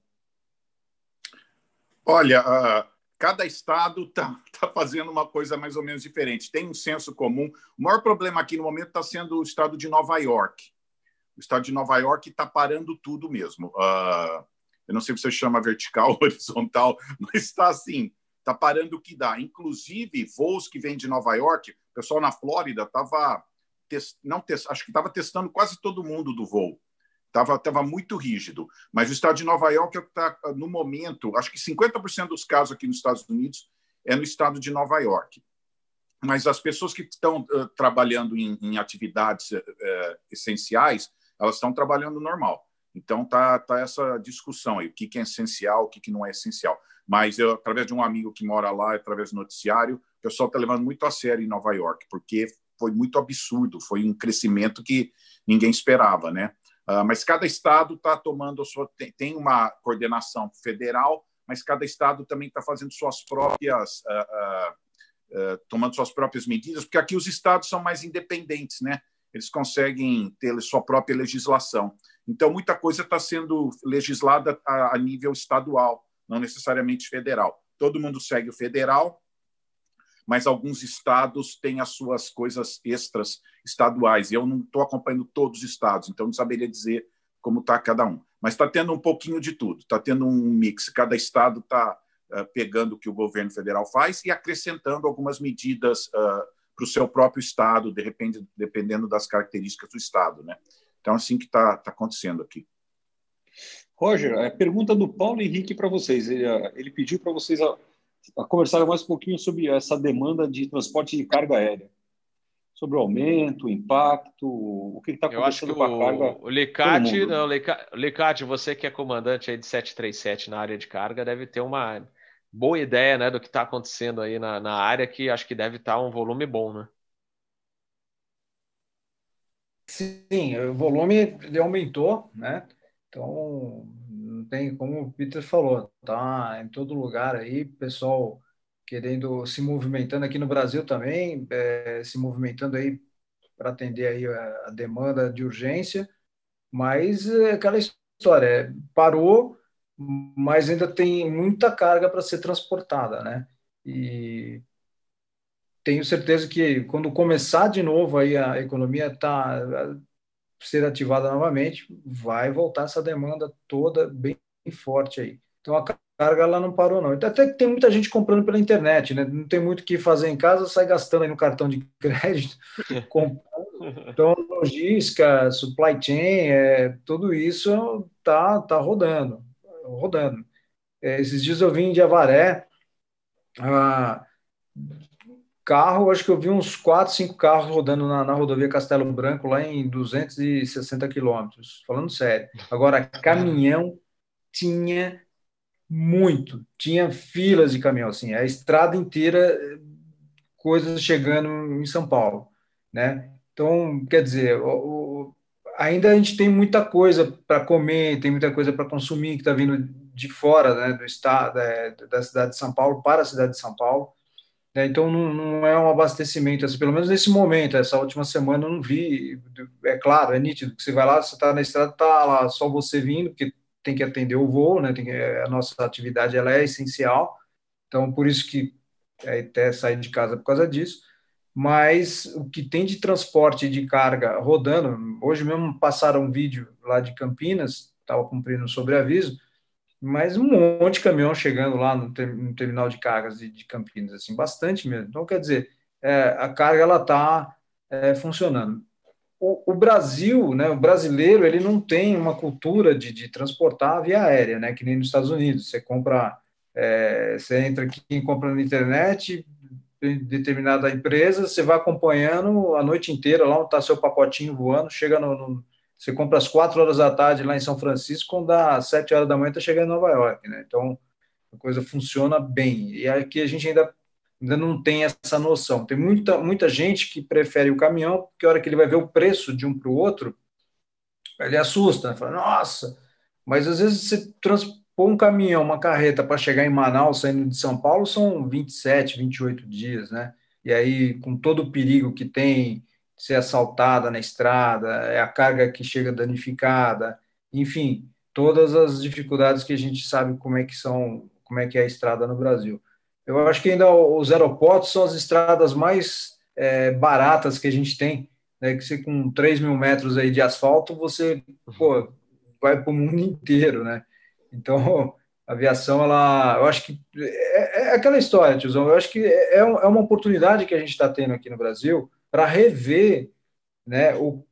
Olha, uh, cada estado está tá fazendo uma coisa mais ou menos diferente. Tem um senso comum. O maior problema aqui no momento está sendo o estado de Nova York. O estado de Nova York está parando tudo mesmo. Uh, eu não sei se você chama vertical ou horizontal, mas está assim, está parando o que dá. Inclusive, voos que vêm de Nova York, o pessoal na Flórida estava, não test, acho que estava testando quase todo mundo do voo. Estava tava muito rígido. Mas o estado de Nova York está, no momento, acho que 50% dos casos aqui nos Estados Unidos é no estado de Nova York. Mas as pessoas que estão uh, trabalhando em, em atividades uh, essenciais, elas estão trabalhando normal. Então tá, tá essa discussão aí, o que, que é essencial, o que, que não é essencial. Mas eu, através de um amigo que mora lá, através do noticiário, o pessoal está levando muito a sério em Nova York, porque foi muito absurdo, foi um crescimento que ninguém esperava, né? Uh, mas cada estado está tomando sua tem, uma coordenação federal, mas cada estado também está fazendo suas próprias uh, uh, tomando suas próprias medidas, porque aqui os estados são mais independentes, né? Eles conseguem ter sua própria legislação. Então muita coisa está sendo legislada a nível estadual, não necessariamente federal. Todo mundo segue o federal, mas alguns estados têm as suas coisas extras estaduais. E eu não estou acompanhando todos os estados, então não saberia dizer como está cada um. Mas está tendo um pouquinho de tudo, está tendo um mix. Cada estado está uh, eh, pegando o que o governo federal faz e acrescentando algumas medidas uh, para o seu próprio estado, de repente, dependendo das características do estado. Né? Então, assim que está tá acontecendo aqui. Roger, a pergunta do Paulo Henrique para vocês. Ele, ele pediu para vocês conversar mais um pouquinho sobre essa demanda de transporte de carga aérea. Sobre o aumento, o impacto, o que está acontecendo com a carga. O Licate, não, Licate, você que é comandante aí de 737 na área de carga, deve ter uma boa ideia né, do que está acontecendo aí na, na área, que acho que deve estar tá um volume bom, né? Sim, o volume ele aumentou, né? Então, tem, como o Peter falou, tá em todo lugar aí, pessoal querendo se movimentando aqui no Brasil também, é, se movimentando aí para atender aí a, a, demanda de urgência, mas é aquela história, é, parou, mas ainda tem muita carga para ser transportada, né? E tenho certeza que quando começar de novo aí a economia tá ser ativada novamente, vai voltar essa demanda toda bem forte aí. Então a carga ela não parou não. Então, até que tem muita gente comprando pela internet, né? Não tem muito o que fazer em casa, sai gastando aí no cartão de crédito, comprando. Então logística, supply chain, é, tudo isso tá tá rodando, rodando. É, esses dias eu vim de Avaré, ah, carro, acho que eu vi uns 4, 5 carros rodando na, na rodovia Castelo Branco, lá em 260 quilômetros, falando sério. Agora, caminhão tinha muito, tinha filas de caminhão, assim, a estrada inteira, coisas chegando em São Paulo, né? Então, quer dizer, o, o, ainda a gente tem muita coisa para comer, tem muita coisa para consumir que está vindo de fora, né, do estado, é, da cidade de São Paulo para a cidade de São Paulo. Né? Então, não, não, é um abastecimento, assim, pelo menos nesse momento, essa última semana eu não vi. É claro, é nítido que você vai lá, você está na estrada, está lá só você vindo, porque tem que atender o voo, né? Que, a nossa atividade ela é essencial, então por isso que é, até sair de casa por causa disso. Mas o que tem de transporte de carga rodando, hoje mesmo passaram um vídeo lá de Campinas, estava cumprindo sobreaviso, mas um monte de caminhão chegando lá no, ter, no terminal de cargas de, de, Campinas, assim, bastante mesmo. Então, quer dizer, é, a carga ela está é, funcionando. O, o, Brasil, né, o brasileiro, ele não tem uma cultura de, de, transportar via aérea, né, que nem nos Estados Unidos. Você compra, é, você entra aqui e compra na internet, determinada empresa, você vai acompanhando a noite inteira, lá onde está seu pacotinho voando, chega no, no você compra às quatro horas da tarde lá em São Francisco, quando dá às sete horas da manhã está chegando em Nova York, né? Então a coisa funciona bem. E aqui a gente ainda ainda não tem essa noção. Tem muita muita gente que prefere o caminhão, porque a hora que ele vai ver o preço de um para o outro, ele assusta, né? Fala, nossa, mas às vezes você transpor um caminhão, uma carreta para chegar em Manaus, saindo de São Paulo, são 27, 28 dias, né? E aí, com todo o perigo que tem, ser assaltada na estrada, é a carga que chega danificada, enfim, todas as dificuldades que a gente sabe como é que são, como é que é a estrada no Brasil. Eu acho que ainda os aeroportos são as estradas mais é, baratas que a gente tem, né? Que você com 3 mil metros aí de asfalto, você pô, vai para o mundo inteiro, né? Então, a aviação, ela, eu acho que é, é aquela história, tiozão. Eu acho que é, é uma oportunidade que a gente está tendo aqui no Brasil para rever né, o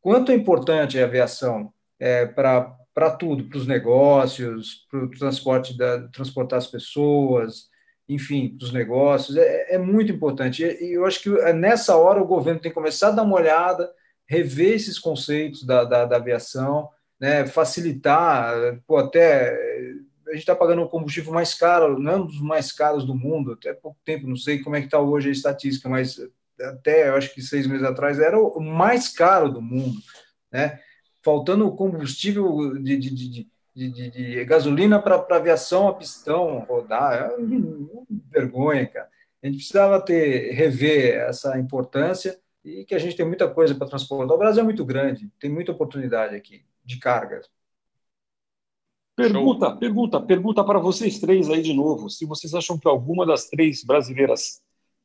quanto é importante a aviação é, para tudo, para os negócios, para o transporte da, transportar as pessoas, enfim, para os negócios, é, é, muito importante. E, eu acho que é, nessa hora o governo tem que começar a dar uma olhada, rever esses conceitos da, da, da aviação, né, facilitar, pô, até a gente está pagando o combustível mais caro, não é um dos mais caros do mundo, até pouco tempo, não sei como é que está hoje a estatística, mas até eu acho que seis meses atrás, era o mais caro do mundo, né? Faltando combustível de, de, de, de, de gasolina para aviação a pistão rodar, é uma vergonha, cara. A gente precisava ter, rever essa importância e que a gente tem muita coisa para transportar. O Brasil é muito grande, tem muita oportunidade aqui de cargas. Pergunta, pergunta, pergunta para vocês três aí de novo. Se vocês acham que alguma das três brasileiras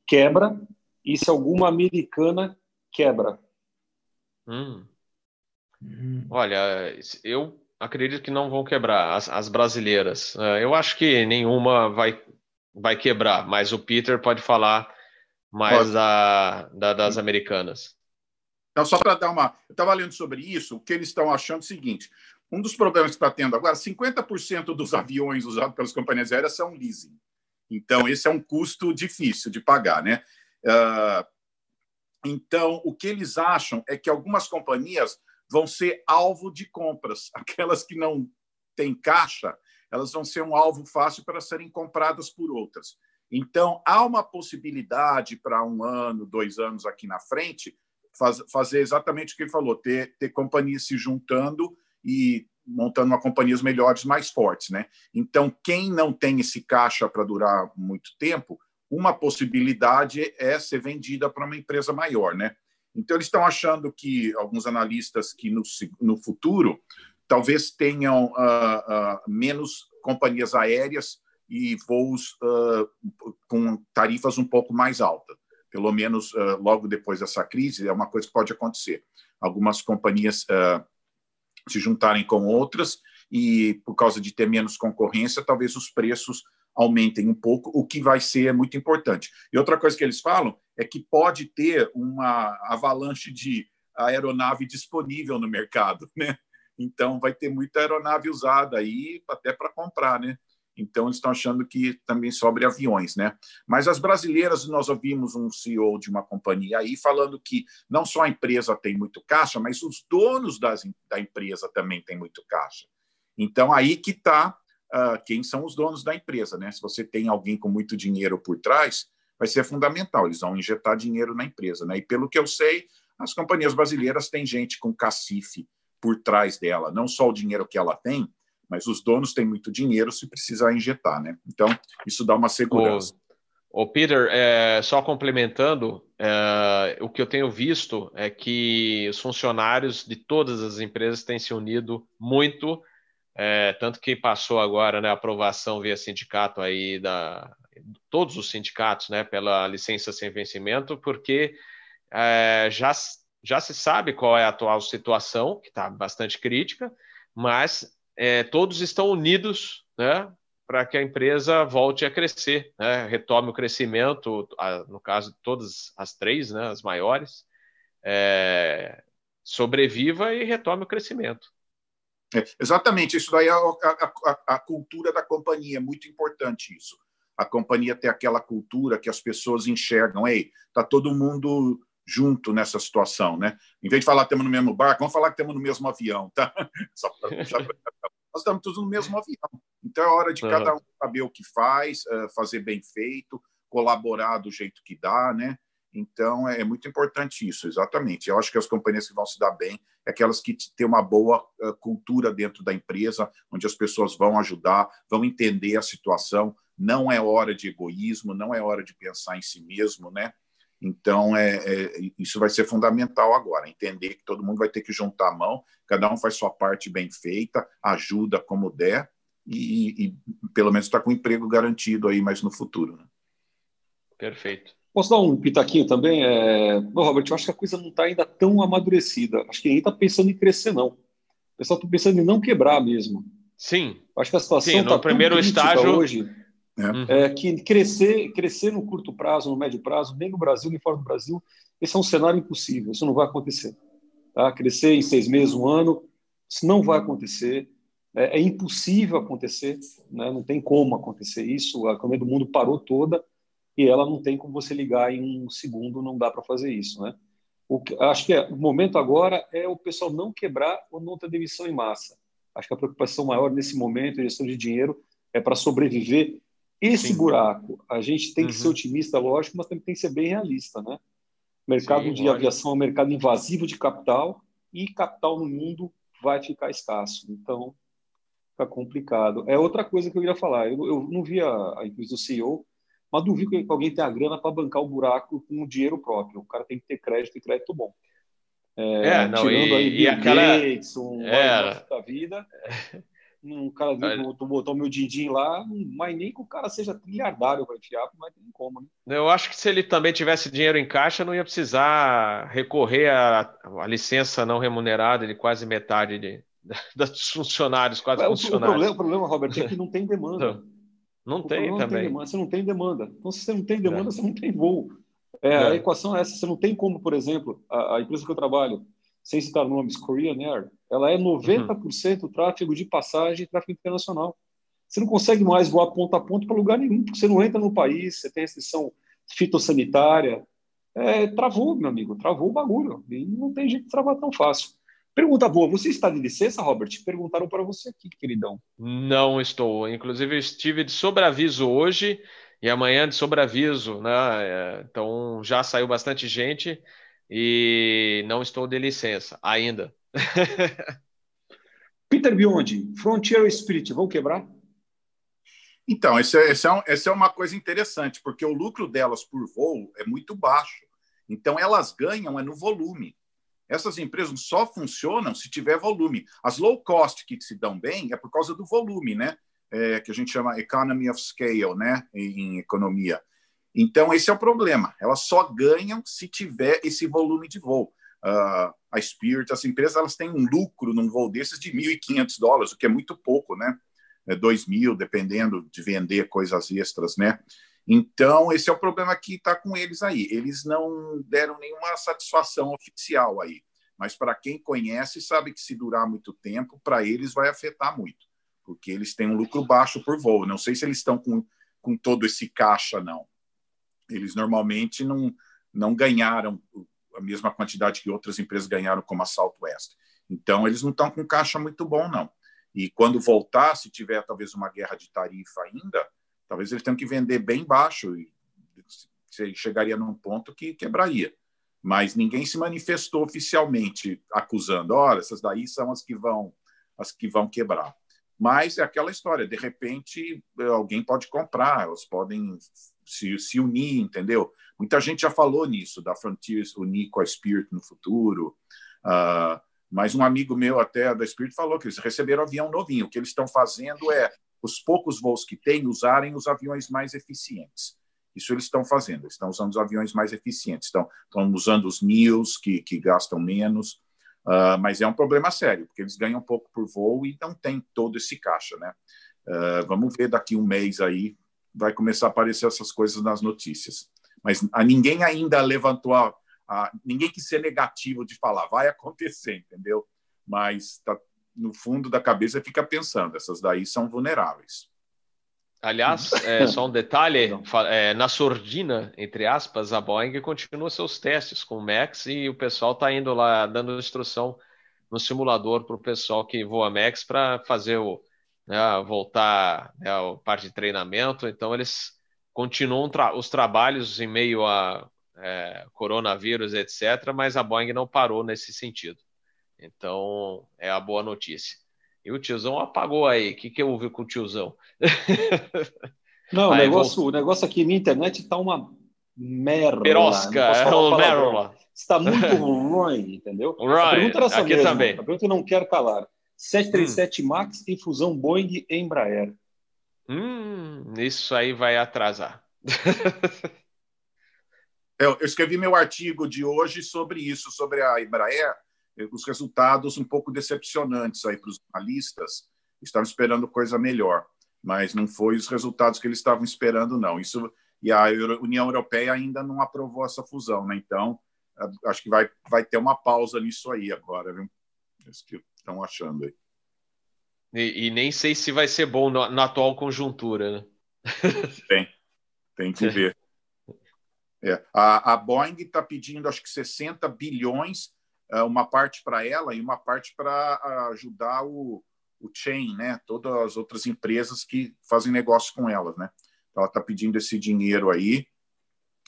quebra e se alguma americana quebra? Hum. Hum. Olha, eu acredito que não vão quebrar as, as, brasileiras. É, eu acho que nenhuma vai, vai quebrar, mas o Peter pode falar mais da, da, das americanas. Então, só para dar uma. Eu estava lendo sobre isso, o que eles estão achando é o seguinte: um dos problemas que está tendo agora, 50% dos aviões usados pelas companhias aéreas são leasing. Então, esse é um custo difícil de pagar, né? Ah, então, o que eles acham é que algumas companhias vão ser alvo de compras. Aquelas que não têm caixa, elas vão ser um alvo fácil para serem compradas por outras. Então, há uma possibilidade para um ano, dois anos aqui na frente, faz, fazer exatamente o que ele falou: ter, ter companhias se juntando e montando uma companhias melhores, mais fortes. Né? Então, quem não tem esse caixa para durar muito tempo, uma possibilidade é ser vendida para uma empresa maior, né? Então eles estão achando que alguns analistas que no, no futuro talvez tenham uh, uh, menos companhias aéreas e voos uh, com tarifas um pouco mais altas. pelo menos logo depois dessa crise, é uma coisa que pode acontecer. Algumas companhias se juntarem com outras e, por causa de ter menos concorrência, talvez os preços aumentem um pouco, o que vai ser muito importante. E outra coisa que eles falam é que pode ter uma avalanche de aeronave disponível no mercado, né? Então vai ter muita aeronave usada aí até para comprar, né? Então eles estão achando que também sobre aviões, né? Mas as brasileiras nós ouvimos um CEO de uma companhia aí falando que não só a empresa tem muito caixa, mas os donos das, da empresa também têm muito caixa. Então aí que está quem são os donos da empresa, né? Se você tem alguém com muito dinheiro por trás, vai ser fundamental. Eles vão injetar dinheiro na empresa, né? E pelo que eu sei, as companhias brasileiras têm gente com cacife por trás dela, não só o dinheiro que ela tem, mas os donos têm muito dinheiro se precisar injetar, né? Então isso dá uma segurança. O Peter, é, só complementando, é, o que eu tenho visto é que os funcionários de todas as empresas têm se unido muito é, tanto que passou agora né, a aprovação via sindicato aí da todos os sindicatos né, pela licença sem vencimento, porque é, já, já se sabe qual é a atual situação, que está bastante crítica, mas é, todos estão unidos né, para que a empresa volte a crescer, né, retome o crescimento, a, no caso, todas as três, né, as maiores, é, sobreviva e retome o crescimento. É, exatamente, isso daí é a, a, a, cultura da companhia, é muito importante isso. A companhia ter aquela cultura que as pessoas enxergam, ei, tá todo mundo junto nessa situação, né? Em vez de falar que estamos no mesmo barco, vamos falar que estamos no mesmo avião, tá? Nós estamos todos no mesmo avião. Então é hora de cada um saber o que faz, eh, fazer bem feito, colaborar do jeito que dá, né? Então, é, é muito importante isso, exatamente. Eu acho que as companhias que vão se dar bem aquelas que têm uma boa cultura dentro da empresa, onde as pessoas vão ajudar, vão entender a situação. Não é hora de egoísmo, não é hora de pensar em si mesmo, né? Então, é, é, isso vai ser fundamental agora, entender que todo mundo vai ter que juntar a mão, cada um faz sua parte bem feita, ajuda como der, e, e pelo menos está com emprego garantido aí mais no futuro. Né? Perfeito. Posso dar um pitaquinho também? É... Robert, eu acho que a coisa não está ainda tão amadurecida. Acho que ninguém está pensando em crescer, não. O pessoal está pensando em não quebrar mesmo. Sim. Acho que a situação está primeiro estágio hoje é. é. que crescer, crescer no curto prazo, no médio prazo, nem no Brasil nem fora do Brasil, esse é um cenário impossível. Isso não vai acontecer. Tá? Crescer em seis meses, um ano, isso não vai acontecer. É, é impossível acontecer. Né? Não tem como acontecer isso. A economia do mundo parou toda e ela não tem como você ligar em um segundo, não dá para fazer isso, né? O que, acho que é, o momento agora é o pessoal não quebrar ou não ter demissão em massa. Acho que a preocupação maior nesse momento, gestão de dinheiro, é para sobreviver esse Sim. buraco. A gente tem que uhum. ser otimista, lógico, mas também tem que ser bem realista, né? Mercado Sim, de lógico. aviação é um mercado invasivo de capital e capital no mundo vai ficar escasso. Então, fica complicado. É outra coisa que eu ia falar. Eu, eu não vi a, a entrevista do CEO, mas duvido que alguém tenha grana para bancar o buraco com o dinheiro próprio. O cara tem que ter crédito e crédito bom. É, é não, tirando e, aí Bill aquela... Gates, um é. da vida. Um cara tu botou meu din lá, mas nem que o cara seja trilhardário para enfiar, ter nem como. Né? Eu acho que se ele também tivesse dinheiro em caixa, não ia precisar recorrer à, à licença não remunerada de quase metade de, dos funcionários, quase o, funcionários. O problema, o problema, Robert, é que não tem demanda. Não tem não também. Tem demanda, você não tem demanda. Então, se você não tem demanda, é. você não tem voo. É, é. A equação é essa. Você não tem como, por exemplo, a, a, empresa que eu trabalho, sem citar nomes, Korean Air, ela é 90% uhum. tráfego de passagem e tráfego internacional. Você não consegue mais voar ponta a ponta para lugar nenhum, porque você não entra no país, você tem restrição fitossanitária. É, travou, meu amigo, travou o bagulho. E não tem jeito de travar tão fácil. Pergunta boa, você está de licença, Robert? Perguntaram para você aqui, queridão. Não estou. Inclusive, estive de sobreaviso hoje e amanhã de sobreaviso, né? É, então já saiu bastante gente e não estou de licença ainda. Peter Biondi, Frontier Spirit, vão quebrar? Então, essa é, é, um, essa é uma coisa interessante, porque o lucro delas por voo é muito baixo. Então, elas ganham é no volume. Essas empresas só funcionam se tiver volume. As low cost que se dão bem é por causa do volume, né? É, que a gente chama economy of scale, né? Em, em economia. Então, esse é o problema. Elas só ganham se tiver esse volume de voo. Uh, a Spirit, as empresas, elas têm um lucro num voo desses de 1.500 dólares, o que é muito pouco, né? É 2 mil, dependendo de vender coisas extras, né? Então, esse é o problema que está com eles aí. Eles não deram nenhuma satisfação oficial aí. Mas para quem conhece, sabe que se durar muito tempo, para eles vai afetar muito, porque eles têm um lucro baixo por voo. Não sei se eles estão com, com todo esse caixa, não. Eles normalmente não, não ganharam a mesma quantidade que outras empresas ganharam, como a Southwest. Então, eles não estão com caixa muito bom, não. E quando voltar, se tiver talvez uma guerra de tarifa ainda, talvez eles tenham que vender bem baixo e chegaria num ponto que quebraria. Mas ninguém se manifestou oficialmente acusando, olha, essas daí são as que vão as que vão quebrar. Mas é aquela história, de repente alguém pode comprar, elas podem se, se unir, entendeu? Muita gente já falou nisso, da Frontiers unir com a Spirit no futuro. Uh, mas um amigo meu até da Spirit falou que eles receberam avião novinho. O que eles estão fazendo é, os poucos voos que têm, usarem os aviões mais eficientes. Isso eles estão fazendo, eles estão usando os aviões mais eficientes, estão, estão usando os NIOs, que, que gastam menos, uh, mas é um problema sério, porque eles ganham pouco por voo e não tem todo esse caixa. Né? Uh, vamos ver daqui um mês aí, vai começar a aparecer essas coisas nas notícias. Mas a ninguém ainda levantou a, a ninguém quis ser negativo de falar, vai acontecer, entendeu? Mas tá, no fundo da cabeça fica pensando, essas daí são vulneráveis. Aliás, é, só um detalhe, é, na sordina, entre aspas, a Boeing continua seus testes com o Max e o pessoal está indo lá dando instrução no simulador para o pessoal que voa Max para fazer o né, voltar né, a parte de treinamento. Então eles continuam tra os trabalhos em meio a é, coronavírus, etc., mas a Boeing não parou nesse sentido. Então, é a boa notícia. E o tiozão apagou aí. O que, que houve com o tiozão? Não, aí, o, negócio, vou... o negócio aqui na internet está uma merda. Perosca, é merda. Está muito ruim, entendeu? Ruim. A pergunta era essa aqui mesmo. também. A pergunta eu não quero calar. 737 hum. MAX tem fusão Boeing e Embraer. Hum, isso aí vai atrasar. eu, eu escrevi meu artigo de hoje sobre isso, sobre a Embraer, os resultados um pouco decepcionantes aí para os analistas. Estavam esperando coisa melhor, mas não foi os resultados que eles estavam esperando, não. Isso e a União Europeia ainda não aprovou essa fusão, né? Então acho que vai, vai ter uma pausa nisso aí agora, viu? Isso que estão achando aí. E, e, nem sei se vai ser bom na, na atual conjuntura, né? Tem, tem que ver. É, a, a Boeing está pedindo acho que 60 bilhões é, uma parte para ela e uma parte para ajudar o, o chain, né? Todas as outras empresas que fazem negócio com elas, né? Então, ela está pedindo esse dinheiro aí.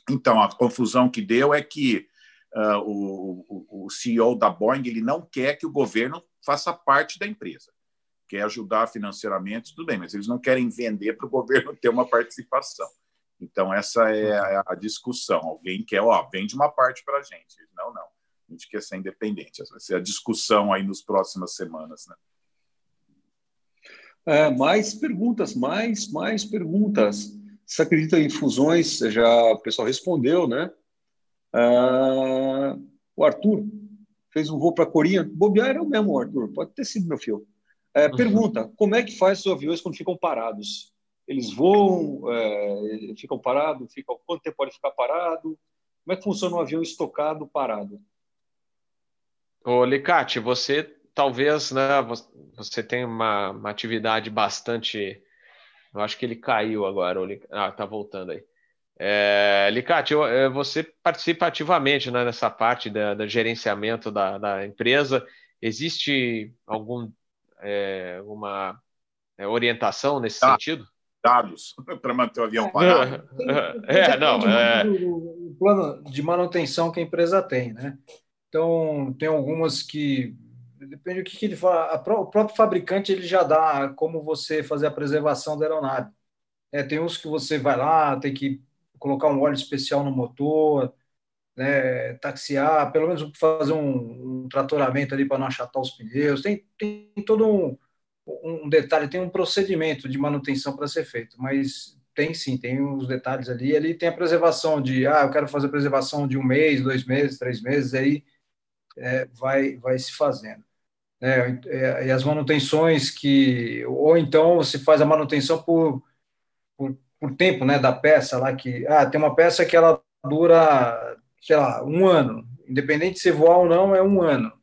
Então, a confusão que deu é que uh, o, o, CEO da Boeing ele não quer que o governo faça parte da empresa. Quer ajudar financeiramente, tudo bem, mas eles não querem vender para o governo ter uma participação. Então, essa é a, a discussão. Alguém quer, ó, vende uma parte para a gente. Não, não a gente quer ser independente. Essa vai ser a discussão aí nas próximas semanas. Né? É, mais perguntas, mais, mais perguntas. Você acredita em fusões? Já o pessoal respondeu, né? Ah, o Arthur fez um voo para a Coreia. Bobear é o mesmo, Arthur. Pode ter sido, meu filho. É, uhum. Pergunta: como é que faz os aviões quando ficam parados? Eles voam, é, ficam parados? Ficam, quanto tempo pode ficar parado? Como é que funciona um avião estocado parado? Ô, Licate, você talvez, né, você tem uma, uma, atividade bastante. Eu acho que ele caiu agora. Ah, tá voltando aí. É, Licate, é, você participa ativamente né, nessa parte da, do gerenciamento da, da, empresa. Existe algum, é, alguma é, orientação nesse tá. sentido? Dados para manter o avião parado. É, é não. É... O plano de manutenção que a empresa tem, né? Então, tem algumas que depende do que, que ele fala. O próprio fabricante ele já dá como você fazer a preservação da aeronave. É, tem uns que você vai lá, tem que colocar um óleo especial no motor, né, taxiar, pelo menos fazer um, um tratoramento ali para não achatar os pneus. Tem, tem todo um, um detalhe, tem um procedimento de manutenção para ser feito, mas tem sim, tem uns detalhes ali. Ali tem a preservação de, ah, eu quero fazer preservação de um mês, dois meses, três meses, aí é, vai, vai se fazendo. É, é, e as manutenções que, ou então você faz a manutenção por, por, por, tempo, né, da peça lá que, ah, tem uma peça que ela dura, sei lá, um ano, independente se voar ou não, é um ano,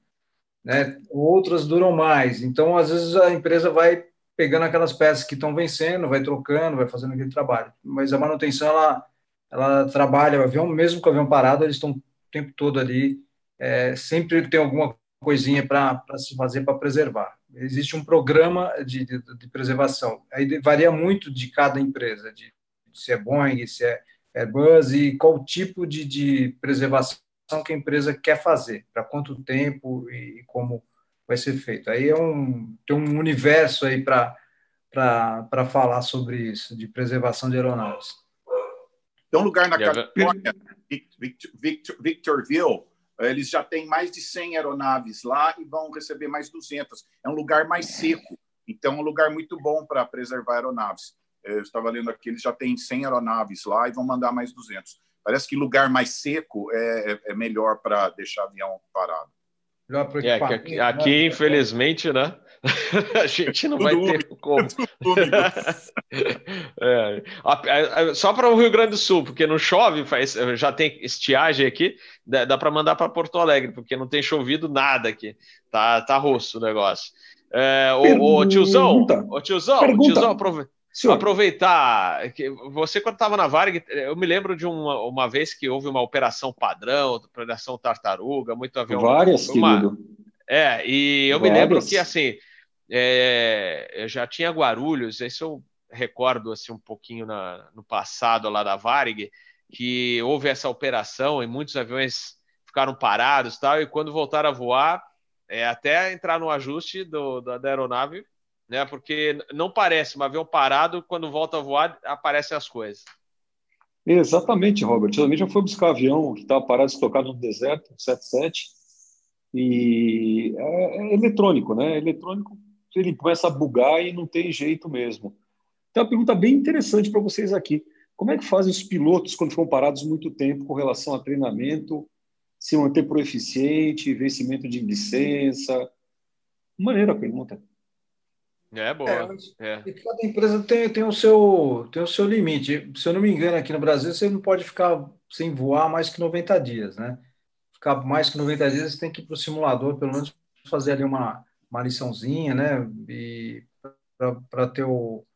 né, outras duram mais, então às vezes a empresa vai pegando aquelas peças que estão vencendo, vai trocando, vai fazendo aquele trabalho, mas a manutenção, ela, ela trabalha, o avião, mesmo com o avião parado, eles estão o tempo todo ali, é, sempre tem alguma coisinha para se fazer para preservar. Existe um programa de, de, de, preservação. Aí varia muito de cada empresa, de, se é Boeing, se é Airbus e qual tipo de, de preservação que a empresa quer fazer, para quanto tempo e, e, como vai ser feito. Aí é um, tem um universo aí para falar sobre isso, de preservação de aeronaves. Tem um lugar na Califórnia, Victor, Victor, Victorville, eles já têm mais de 100 aeronaves lá e vão receber mais 200. É um lugar mais seco, então é um lugar muito bom para preservar aeronaves. Eu estava lendo aqui, eles já têm 100 aeronaves lá e vão mandar mais 200. Parece que lugar mais seco é, é, é melhor para deixar avião parado. É, aqui, aqui né? infelizmente, né? a gente não vai ter como. é, só para o Rio Grande do Sul, porque não chove, faz, já tem estiagem aqui, dá, dá para mandar para Porto Alegre, porque não tem chovido nada aqui. Tá, tá rosto o negócio. É, o, o, tiozão, tiozão, Pergunta. tiozão aprove... aproveitar que você quando estava na Varg, eu me lembro de uma, uma vez que houve uma operação padrão, operação tartaruga, muito avião. Várias, uma... querido. É, e eu Várias. me lembro que assim é, eu já tinha Guarulhos, isso eu recordo assim um pouquinho na, no passado lá da Varig, que houve essa operação e muitos aviões ficaram parados tal, e quando voltaram a voar, é, até entrar no ajuste do, da, da aeronave, né? Porque não parece, um avião parado, quando volta a voar, aparecem as coisas. Exatamente, Robert. Eu também já foi buscar avião que estava parado, estocado no deserto, 77, e é, é eletrônico, né? Eletrônico ele começa a bugar e não tem jeito mesmo. Então, uma pergunta bem interessante para vocês aqui. Como é que fazem os pilotos quando ficam parados muito tempo com relação a treinamento, se manter proeficiente, vencimento de licença? Maneira a pergunta. É boa. É, é. cada empresa tem, tem, o seu, tem o seu limite. Se eu não me engano, aqui no Brasil, você não pode ficar sem voar mais que 90 dias, né? Ficar mais que 90 dias, você tem que ir para o simulador, pelo menos fazer ali uma, uma liçãozinha, né? E para ter o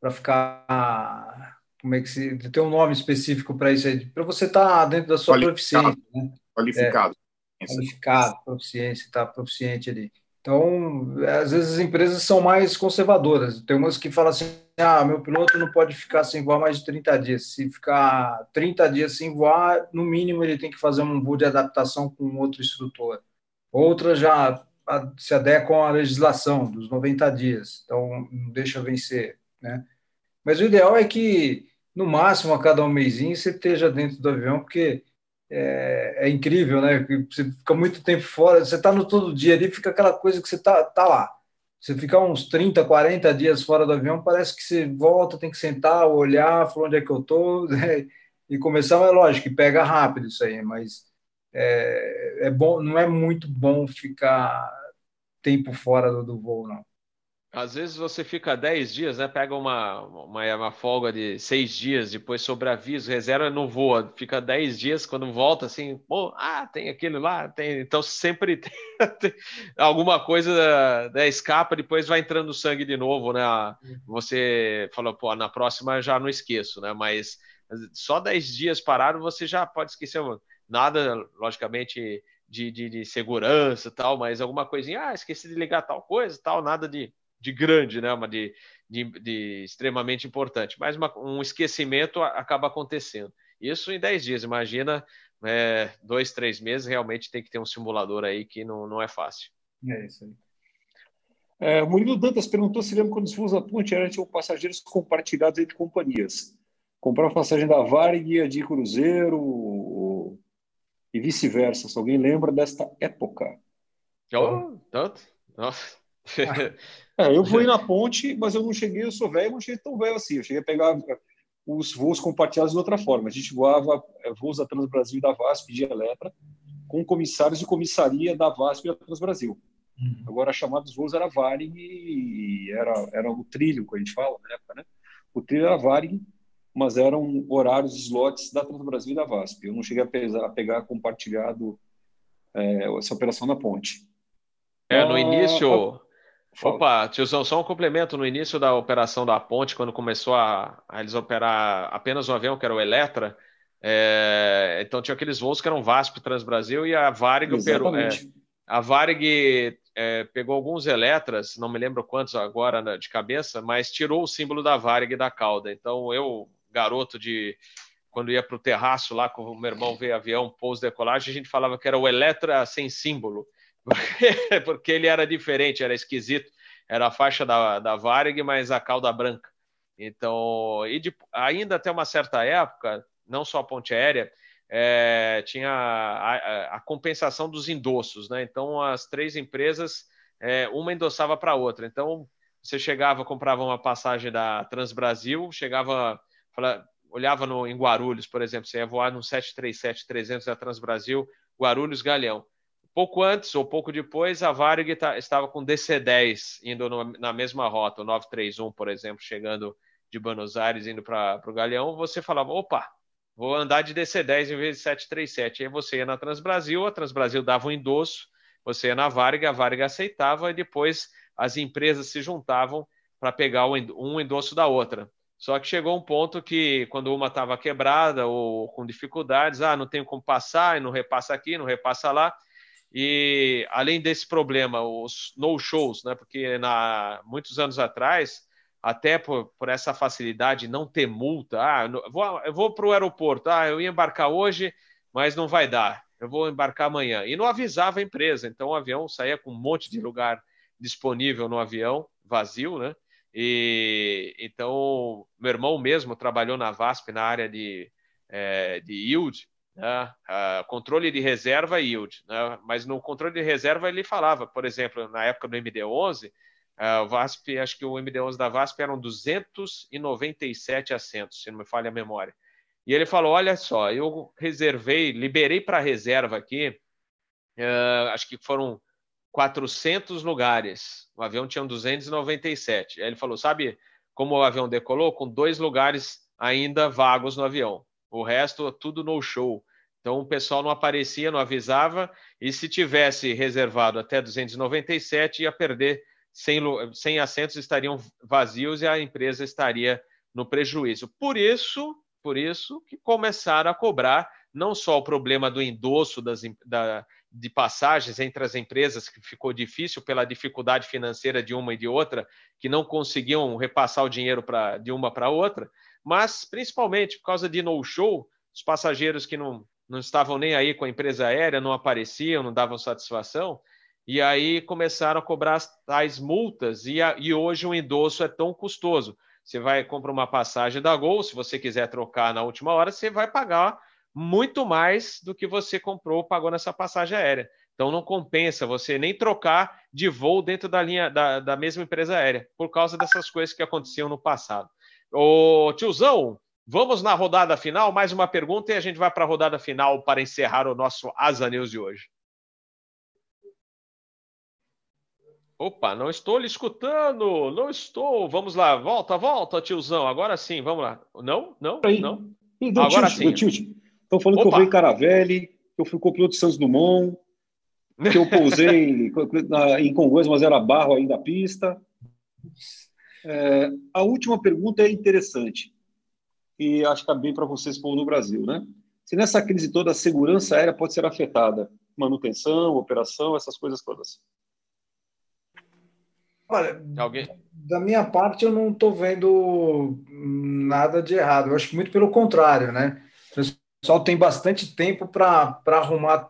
para ficar como é que se ter um nome específico para isso aí, para você estar tá dentro da sua proficiência, né? Qualificado. É, qualificado, proficiência, está proficiente ali. Então, às vezes as empresas são mais conservadoras. Tem umas que falam assim: ah, meu piloto não pode ficar sem voar mais de 30 dias. Se ficar 30 dias sem voar, no mínimo ele tem que fazer um voo de adaptação com outro instrutor. Outras já se adequam à legislação dos 90 dias, então não deixa vencer, né? Mas o ideal é que, no máximo, a cada um mêsinho, você esteja dentro do avião, porque é, é incrível, né? Você fica muito tempo fora, você está no todo dia ali, fica aquela coisa que você está tá lá. Você ficar uns 30, 40 dias fora do avião, parece que você volta, tem que sentar, olhar, falar onde é que eu estou, né? e começar, é lógico que pega rápido isso aí, mas é, é bom, não é muito bom ficar tempo fora do, do voo, não. Às vezes você fica 10 dias, né? Pega uma, uma, uma folga de 6 dias, depois sobreaviso, reserva não voa, fica 10 dias, quando volta assim, pô, ah, tem aquele lá, tem. Então sempre tem, tem alguma coisa né, escapa, depois vai entrando sangue de novo, né? Você falou, pô, na próxima já não esqueço, né? Mas só 10 dias parado, você já pode esquecer nada, logicamente de, de, de segurança tal, mas alguma coisinha, ah, esqueci de ligar tal coisa tal, nada de, de grande, né? Uma de, de, de extremamente importante. Mas uma, um esquecimento acaba acontecendo. Isso em 10 dias, imagina, é, dois, três meses, realmente tem que ter um simulador aí que não, não é fácil. É isso aí. É, Murilo Dantas perguntou se lembra quando os voos da ponte aérea tinham passageiros compartilhados entre companhias. Comprar passagem da Varig, de Cruzeiro, e vice-versa. Se alguém lembra desta época. Oh, tanto? Nossa. é, eu fui na ponte, mas eu não cheguei, eu sou velho, não cheguei tão velho assim. Eu cheguei a pegar os voos compartilhados de outra forma. A gente voava é, voos da Transbrasil e da VASP de Eletra com comissários de comissaria da VASP e da Transbrasil. Uhum. Agora, a chamada dos voos era Varig e era, era o trilho, que a gente fala na época, né? O trilho era Varig, mas eram horários, slots da Transbrasil e da VASP. Eu não cheguei a, pesar, a pegar compartilhado é, essa operação na ponte. É, no ah, início... Opa, tiozão, só um complemento. No início da operação da ponte, quando começou a, a eles operar apenas um avião, que era o Eletra, é, então tinha aqueles voos que eram VASP Transbrasil e a Varig operou. É, a Varig é, pegou alguns Eletras, não me lembro quantos agora né, de cabeça, mas tirou o símbolo da Varig da cauda. Então eu, garoto de quando ia para o terraço lá com o meu irmão ver avião, pouso, decolagem, a gente falava que era o Eletra sem símbolo, porque ele era diferente, era esquisito. Era a faixa da, da Varig, mas a cauda branca. Então, e de, ainda até uma certa época, não só a ponte aérea, é, tinha a, a, compensação dos endossos, né? Então as três empresas, é, uma endossava para a outra. Então você chegava, comprava uma passagem da Transbrasil, chegava, fala, olhava no, em Guarulhos, por exemplo, você ia voar no 737-300 da Transbrasil, Guarulhos Galeão. Pouco antes ou pouco depois, a Varig tá, estava com DC-10 indo no, na mesma rota, o 931, por exemplo, chegando de Buenos Aires indo para o Galeão. Você falava, opa, vou andar de DC-10 em vez de 737. Aí você ia na Transbrasil, a Transbrasil dava um endosso, você ia na Varga, a Varga aceitava e depois as empresas se juntavam para pegar um endosso da outra. Só que chegou um ponto que, quando uma estava quebrada ou com dificuldades, ah, não tenho como passar, e não repassa aqui, não repassa lá. E além desse problema, os no-shows, né? Porque na, muitos anos atrás, até por, por essa facilidade não ter multa. Ah, eu vou, eu vou para o aeroporto, ah, eu ia embarcar hoje, mas não vai dar. Eu vou embarcar amanhã. E não avisava a empresa. Então o avião saía com um monte de lugar disponível no avião, vazio, né? E então meu irmão mesmo trabalhou na VASP na área de, é, de yield, né? Uh, controle de reserva yield. Né? Mas no controle de reserva ele falava, por exemplo, na época do MD-11, Uh, o VASP, acho que o MD11 da VASP eram 297 assentos, se não me falha a memória. E ele falou: Olha só, eu reservei, liberei para reserva aqui, uh, acho que foram 400 lugares. O avião tinha 297. Aí ele falou: Sabe como o avião decolou? Com dois lugares ainda vagos no avião. O resto, tudo no show. Então o pessoal não aparecia, não avisava, e se tivesse reservado até 297, ia perder 100, 100 assentos estariam vazios e a empresa estaria no prejuízo. Por isso, por isso que começaram a cobrar não só o problema do endosso das, da, de passagens entre as empresas, que ficou difícil pela dificuldade financeira de uma e de outra, que não conseguiam repassar o dinheiro pra, de uma para outra, mas principalmente por causa de no-show, os passageiros que não, não estavam nem aí com a empresa aérea, não apareciam, não davam satisfação, e aí começaram a cobrar as tais multas, e, a, e hoje o endosso é tão custoso. Você vai comprar uma passagem da Gol, se você quiser trocar na última hora, você vai pagar muito mais do que você comprou, pagou nessa passagem aérea. Então não compensa você nem trocar de voo dentro da linha da, da mesma empresa aérea, por causa dessas coisas que aconteciam no passado. Ô tiozão, vamos na rodada final, mais uma pergunta e a gente vai para a rodada final para encerrar o nosso Asa News de hoje. Opa, não estou lhe escutando, não estou. Vamos lá, volta, volta, tiozão. Agora sim, vamos lá. Não, não, não. Agora sim. Estão falando Opa. que eu vou em Caravelli, que eu fui copiloto de Santos Dumont, que eu pousei em Congonhas, mas era barro ainda a pista. É, a última pergunta é interessante e acho que está bem para vocês, povo no Brasil, né? Se nessa crise toda a segurança aérea pode ser afetada, manutenção, operação, essas coisas todas. Olha, Alguém? da minha parte, eu não estou vendo nada de errado. Eu acho que muito pelo contrário, né? O pessoal tem bastante tempo para arrumar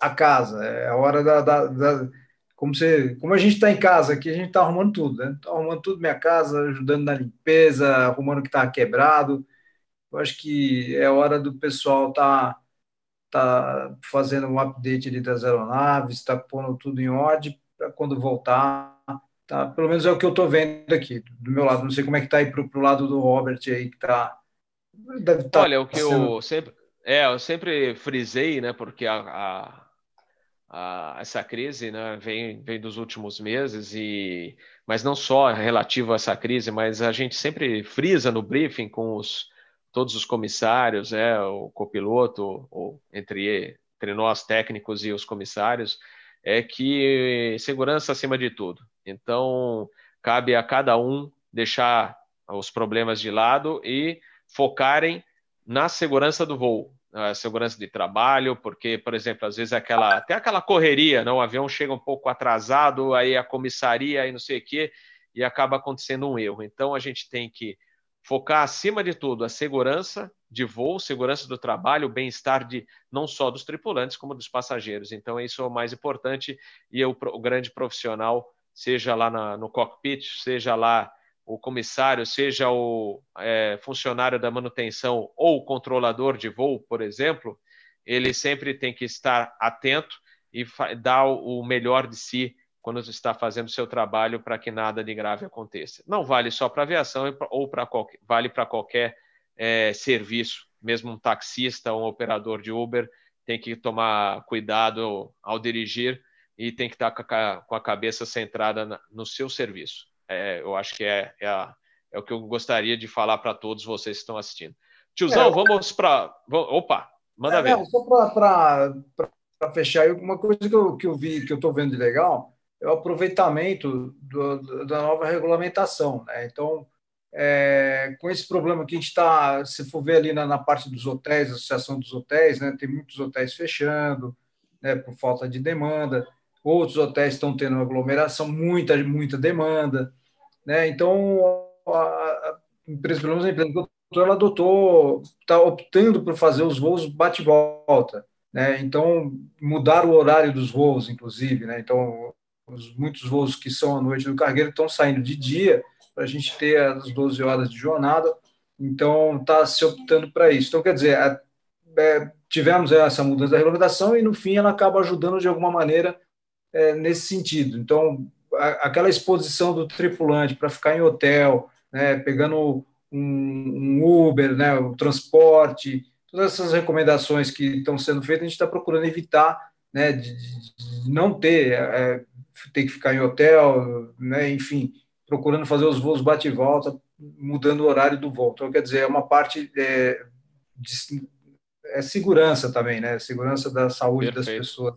a casa. É a hora da. da, da como, você, como a gente está em casa aqui, a gente está arrumando tudo, né? Estou arrumando tudo minha casa, ajudando na limpeza, arrumando o que está quebrado. Eu acho que é hora do pessoal estar tá, tá fazendo um update das aeronaves, está pondo tudo em ordem para quando voltar Tá? Pelo menos é o que eu estou vendo aqui do meu lado. Não sei como é que está aí para o lado do Robert aí que está Tá Olha, o que eu sempre, é, eu sempre frisei, né, porque a, a, a, essa crise né, vem, vem dos últimos meses, e, mas não só relativo a essa crise, mas a gente sempre frisa no briefing com os, todos os comissários, é, o copiloto, ou entre, entre nós técnicos e os comissários, é que segurança acima de tudo. Então, cabe a cada um deixar os problemas de lado e focarem na segurança do voo, segurança de trabalho, porque, por exemplo, às vezes aquela, tem aquela correria, não? o avião chega um pouco atrasado, aí a comissaria e não sei o quê, e acaba acontecendo um erro. Então, a gente tem que focar acima de tudo a segurança de voo, segurança do trabalho, bem-estar de não só dos tripulantes como dos passageiros. Então isso é o mais importante e eu, o grande profissional, seja lá na, no cockpit, seja lá o comissário, seja o é, funcionário da manutenção ou o controlador de voo, por exemplo, ele sempre tem que estar atento e dar o melhor de si quando está fazendo seu trabalho para que nada de grave aconteça. Não vale só para aviação ou para qualquer, vale para qualquer é, serviço, mesmo um taxista ou um operador de Uber tem que tomar cuidado ao dirigir e tem que estar com a, cabeça centrada no seu serviço. É, eu acho que é, é, a, é, o que eu gostaria de falar para todos vocês que estão assistindo. Tiozão, é, vamos para. Opa, manda é, ver. Só para fechar, uma coisa que eu, que eu vi, que eu estou vendo de legal, é o aproveitamento do, da nova regulamentação. Né? Então, é, com esse problema que a gente está, se for ver ali na, na, parte dos hotéis, Associação dos Hotéis, né, tem muitos hotéis fechando, né, por falta de demanda, outros hotéis estão tendo aglomeração, muita, muita demanda, né, então a, a empresa, pelo menos a empresa que ela adotou, está optando por fazer os voos bate-volta, né, então mudar o horário dos voos, inclusive, né, então os, muitos voos que são à noite do cargueiro estão saindo de dia, para a gente ter as 12 horas de jornada. Então, está se optando para isso. Então, quer dizer, é, é, tivemos essa mudança da regulamentação e, no fim, ela acaba ajudando de alguma maneira é, nesse sentido. Então, a, aquela exposição do tripulante para ficar em hotel, né, pegando um, um, Uber, né, o transporte, todas essas recomendações que estão sendo feitas, a gente está procurando evitar né, de, de não ter, é, ter que ficar em hotel, né, enfim, procurando fazer os voos bate e volta, mudando o horário do voo. Então, quer dizer, é uma parte é, de, é segurança também, né? Segurança da saúde Perfeito. das pessoas.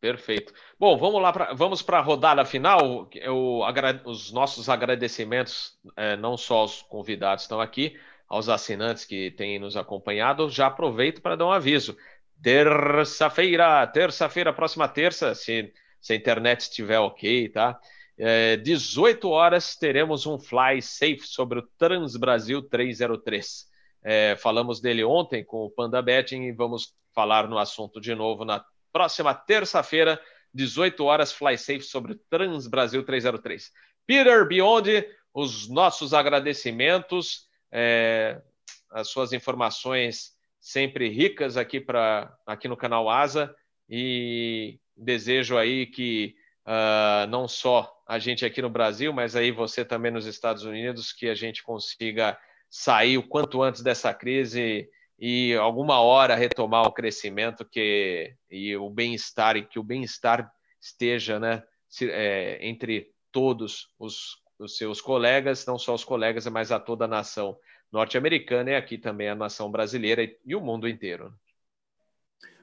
Perfeito. Bom, vamos lá, pra, vamos para a rodada final. Eu, os nossos agradecimentos, é, não só aos convidados que estão aqui, aos assinantes que têm nos acompanhado. Já aproveito para dar um aviso. Terça-feira, terça-feira, próxima terça, se, se a internet estiver ok, tá? É, 18 horas teremos um fly safe sobre o Transbrasil 303. É, falamos dele ontem com o Panda Betting e vamos falar no assunto de novo na próxima terça-feira, 18 horas, fly safe sobre o Transbrasil 303. Peter Beyond, os nossos agradecimentos, é, as suas informações sempre ricas aqui, pra, aqui no canal Asa e desejo aí que uh, não só a gente aqui no Brasil, mas aí você também nos Estados Unidos, que a gente consiga sair o quanto antes dessa crise e alguma hora retomar o crescimento que e o bem-estar e que o bem-estar esteja, né, é, entre todos os, os seus colegas, não só os colegas, mas a toda a nação norte-americana e aqui também a nação brasileira e, e o mundo inteiro.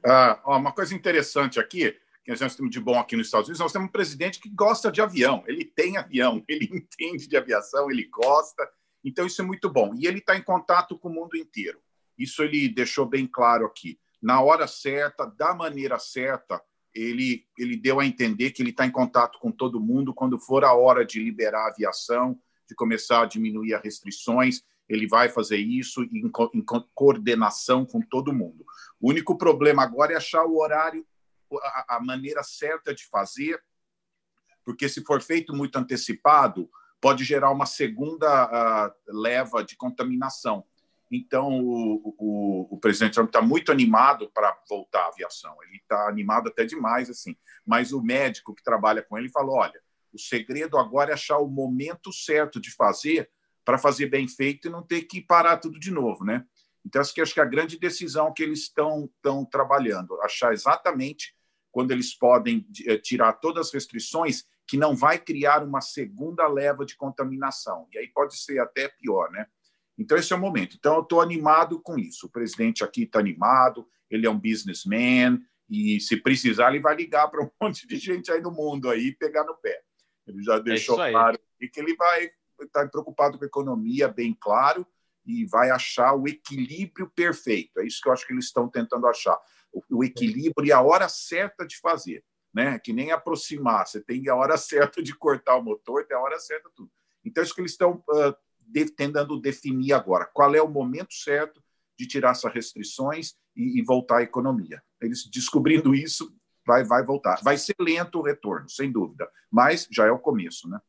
Ah, uma coisa interessante aqui que nós temos de bom aqui nos Estados Unidos, nós temos um presidente que gosta de avião, ele tem avião, ele entende de aviação, ele gosta, então isso é muito bom. E ele está em contato com o mundo inteiro. Isso ele deixou bem claro aqui. Na hora certa, da maneira certa, ele, ele deu a entender que ele está em contato com todo mundo quando for a hora de liberar a aviação, de começar a diminuir as restrições, ele vai fazer isso em, em coordenação com todo mundo. O único problema agora é achar o horário a, a maneira certa de fazer, porque se for feito muito antecipado, pode gerar uma segunda uh, leva de contaminação. Então, o, o, o presidente Trump está muito animado para voltar à aviação. Ele está animado até demais, assim. Mas o médico que trabalha com ele falou: olha, o segredo agora é achar o momento certo de fazer para fazer bem feito e não ter que parar tudo de novo, né? Então, acho que, acho que a grande decisão que eles estão, estão trabalhando, achar exatamente quando eles podem eh, tirar todas as restrições, que não vai criar uma segunda leva de contaminação. E aí pode ser até pior, né? Então, esse é o momento. Então, eu estou animado com isso. O presidente aqui está animado, ele é um businessman, e se precisar, ele vai ligar para um monte de gente aí no mundo aí e pegar no pé. Ele já é deixou é claro que ele vai estar tá preocupado com a economia, bem claro, e vai achar o equilíbrio perfeito. É isso que eu acho que eles estão tentando achar. O, equilíbrio e a hora certa de fazer. Né? Que nem aproximar, você tem a hora certa de cortar o motor, tem a hora certa tudo. Então, isso que eles estão uh, tentando definir agora. Qual é o momento certo de tirar essas restrições e, e voltar à economia? Eles descobrindo isso, vai, vai voltar. Vai ser lento o retorno, sem dúvida, mas já é o começo, né?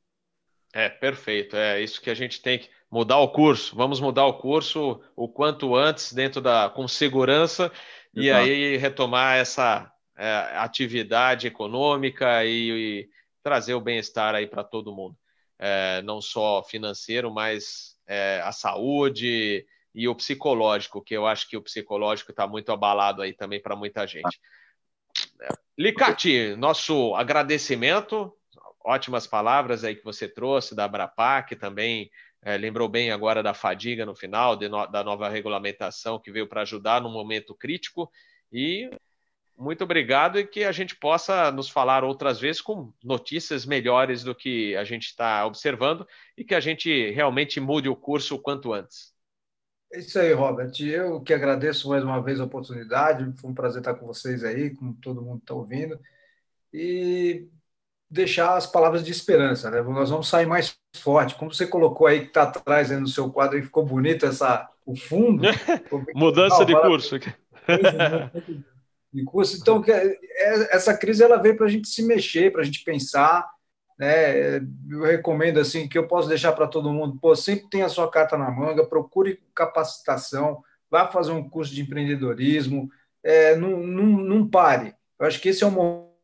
É, perfeito. É isso que a gente tem que mudar o curso. Vamos mudar o curso o quanto antes, dentro da com segurança, Exato. e aí retomar essa é, atividade econômica e, e trazer o bem-estar aí para todo mundo. É, não só financeiro, mas é, a saúde e o psicológico, que eu acho que o psicológico está muito abalado aí também para muita gente. É, Licati, nosso agradecimento ótimas palavras aí que você trouxe da Abrapac, também é, lembrou bem agora da fadiga no final, no, da nova regulamentação que veio para ajudar num momento crítico. E muito obrigado e que a gente possa nos falar outras vezes com notícias melhores do que a gente está observando e que a gente realmente mude o curso o quanto antes. É isso aí, Robert. Eu que agradeço mais uma vez a oportunidade. Foi um prazer estar com vocês aí, com todo mundo que está ouvindo. E deixar as palavras de esperança, né? Nós vamos sair mais forte. Como você colocou aí que está atrás né, no seu quadro e ficou bonito essa o fundo. Mudança de curso. De curso. Então é, essa crise ela veio para a gente se mexer, para a gente pensar. Né? Eu recomendo assim que eu posso deixar para todo mundo. Pô, sempre tenha a sua carta na manga, procure capacitação, vá fazer um curso de empreendedorismo, é, não, não, não pare. Eu acho que esse é o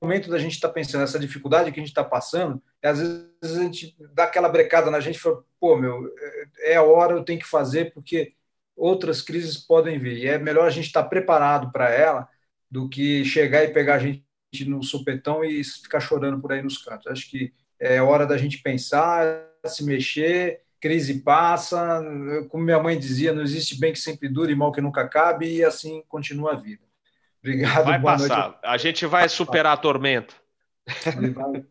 momento da gente estar tá pensando, essa dificuldade que a gente está passando, é, às vezes a gente dá aquela brecada na gente e fala, pô, meu, é, é a hora, eu tenho que fazer, porque outras crises podem vir. E é melhor a gente estar tá preparado para ela do que chegar e pegar a gente no supetão e ficar chorando por aí nos cantos. Acho que é hora da gente pensar, se mexer, crise passa, como minha mãe dizia, não existe bem que sempre dure e mal que nunca cabe, e assim continua a vida. Obrigado. Vai passar. Noite. A gente vai superar a tormenta.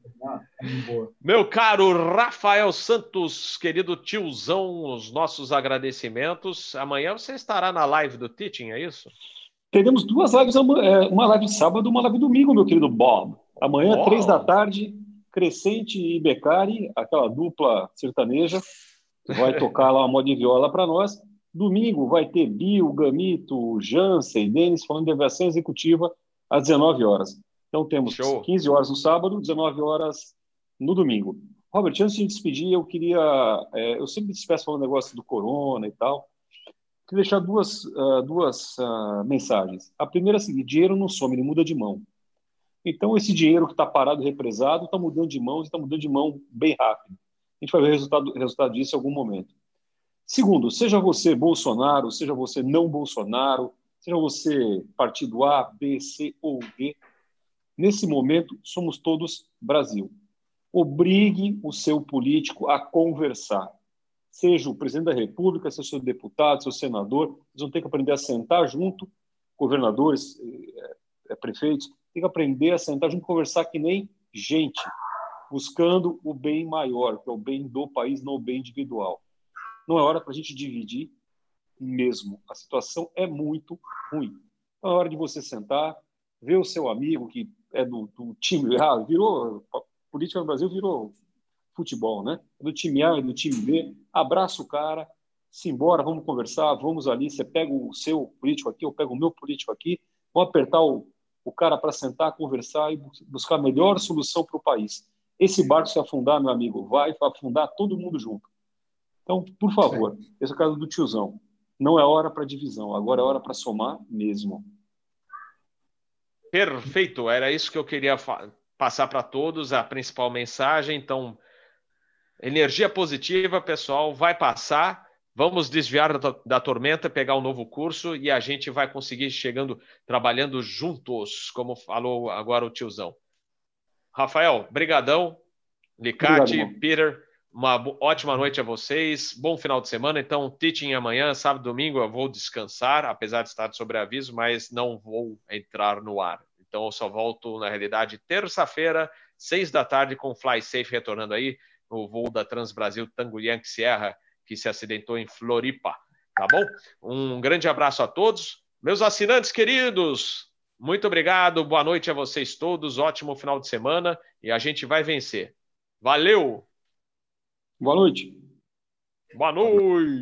Meu caro Rafael Santos, querido tiozão, os nossos agradecimentos. Amanhã você estará na live do Teaching, é isso? Teremos duas lives, é, uma live de sábado uma live domingo, meu querido Bob. Amanhã, oh. três da tarde, Crescente e Becari, aquela dupla sertaneja, vai tocar lá uma moda de viola para nós. Domingo vai ter Bill, Gamito, Jansen, Denis falando de aviação executiva às 19 horas. Então temos Show. 15 horas no sábado, 19 horas no domingo. Robert, antes de despedir, eu queria. É, eu sempre despeço falando negócio do corona e tal. Queria deixar duas, uh, duas uh, mensagens. A primeira é a seguinte: dinheiro não some, ele muda de mão. Então, esse dinheiro que está parado, represado, está mudando de mãos e está mudando de mão bem rápido. A gente vai ver o resultado, resultado disso em algum momento. Segundo, seja você Bolsonaro, seja você não Bolsonaro, seja você partido A, B, C ou D, nesse momento somos todos Brasil. Obrigue o seu político a conversar. Seja o presidente da República, seja o seu deputado, seu senador, eles vão ter que aprender a sentar junto, governadores, é, prefeitos, tem que aprender a sentar junto, conversar que nem gente, buscando o bem maior, que é o bem do país, não o bem individual. Não é hora para a gente dividir mesmo. A situação é muito ruim. é hora de você sentar, ver o seu amigo que é do, do time A, virou política no Brasil virou futebol, né? É do time A, é do time B, abraça o cara, se embora, vamos conversar, vamos ali, você pega o seu político aqui, eu pego o meu político aqui, vamos apertar o, o cara para sentar, conversar e buscar a melhor solução para o país. Esse barco se afundar, meu amigo, vai afundar todo mundo junto. Então, por favor, esse é o caso do tiozão. Não é hora para divisão, agora é hora para somar mesmo. Perfeito, era isso que eu queria passar para todos, a principal mensagem. Então, Energia positiva, pessoal, vai passar. Vamos desviar da, da, tormenta, pegar um novo curso e a gente vai conseguir chegando, trabalhando juntos, como falou agora o tiozão. Rafael, brigadão. Obrigado, Peter, uma ótima noite a vocês. Bom final de semana. Então, teaching amanhã, sábado, domingo, eu vou descansar, apesar de estar sobre aviso, mas não vou entrar no ar. Então, eu só volto, na realidade, terça-feira, seis da tarde, com Fly Safe retornando aí no voo da Transbrasil Tango Yankee Sierra que se acidentou em Floripa. Tá bom? Um grande abraço a todos. Meus assinantes queridos, muito obrigado. Boa noite a vocês todos. Ótimo final de semana e a gente vai vencer. Valeu! Boa noite. Boa noite.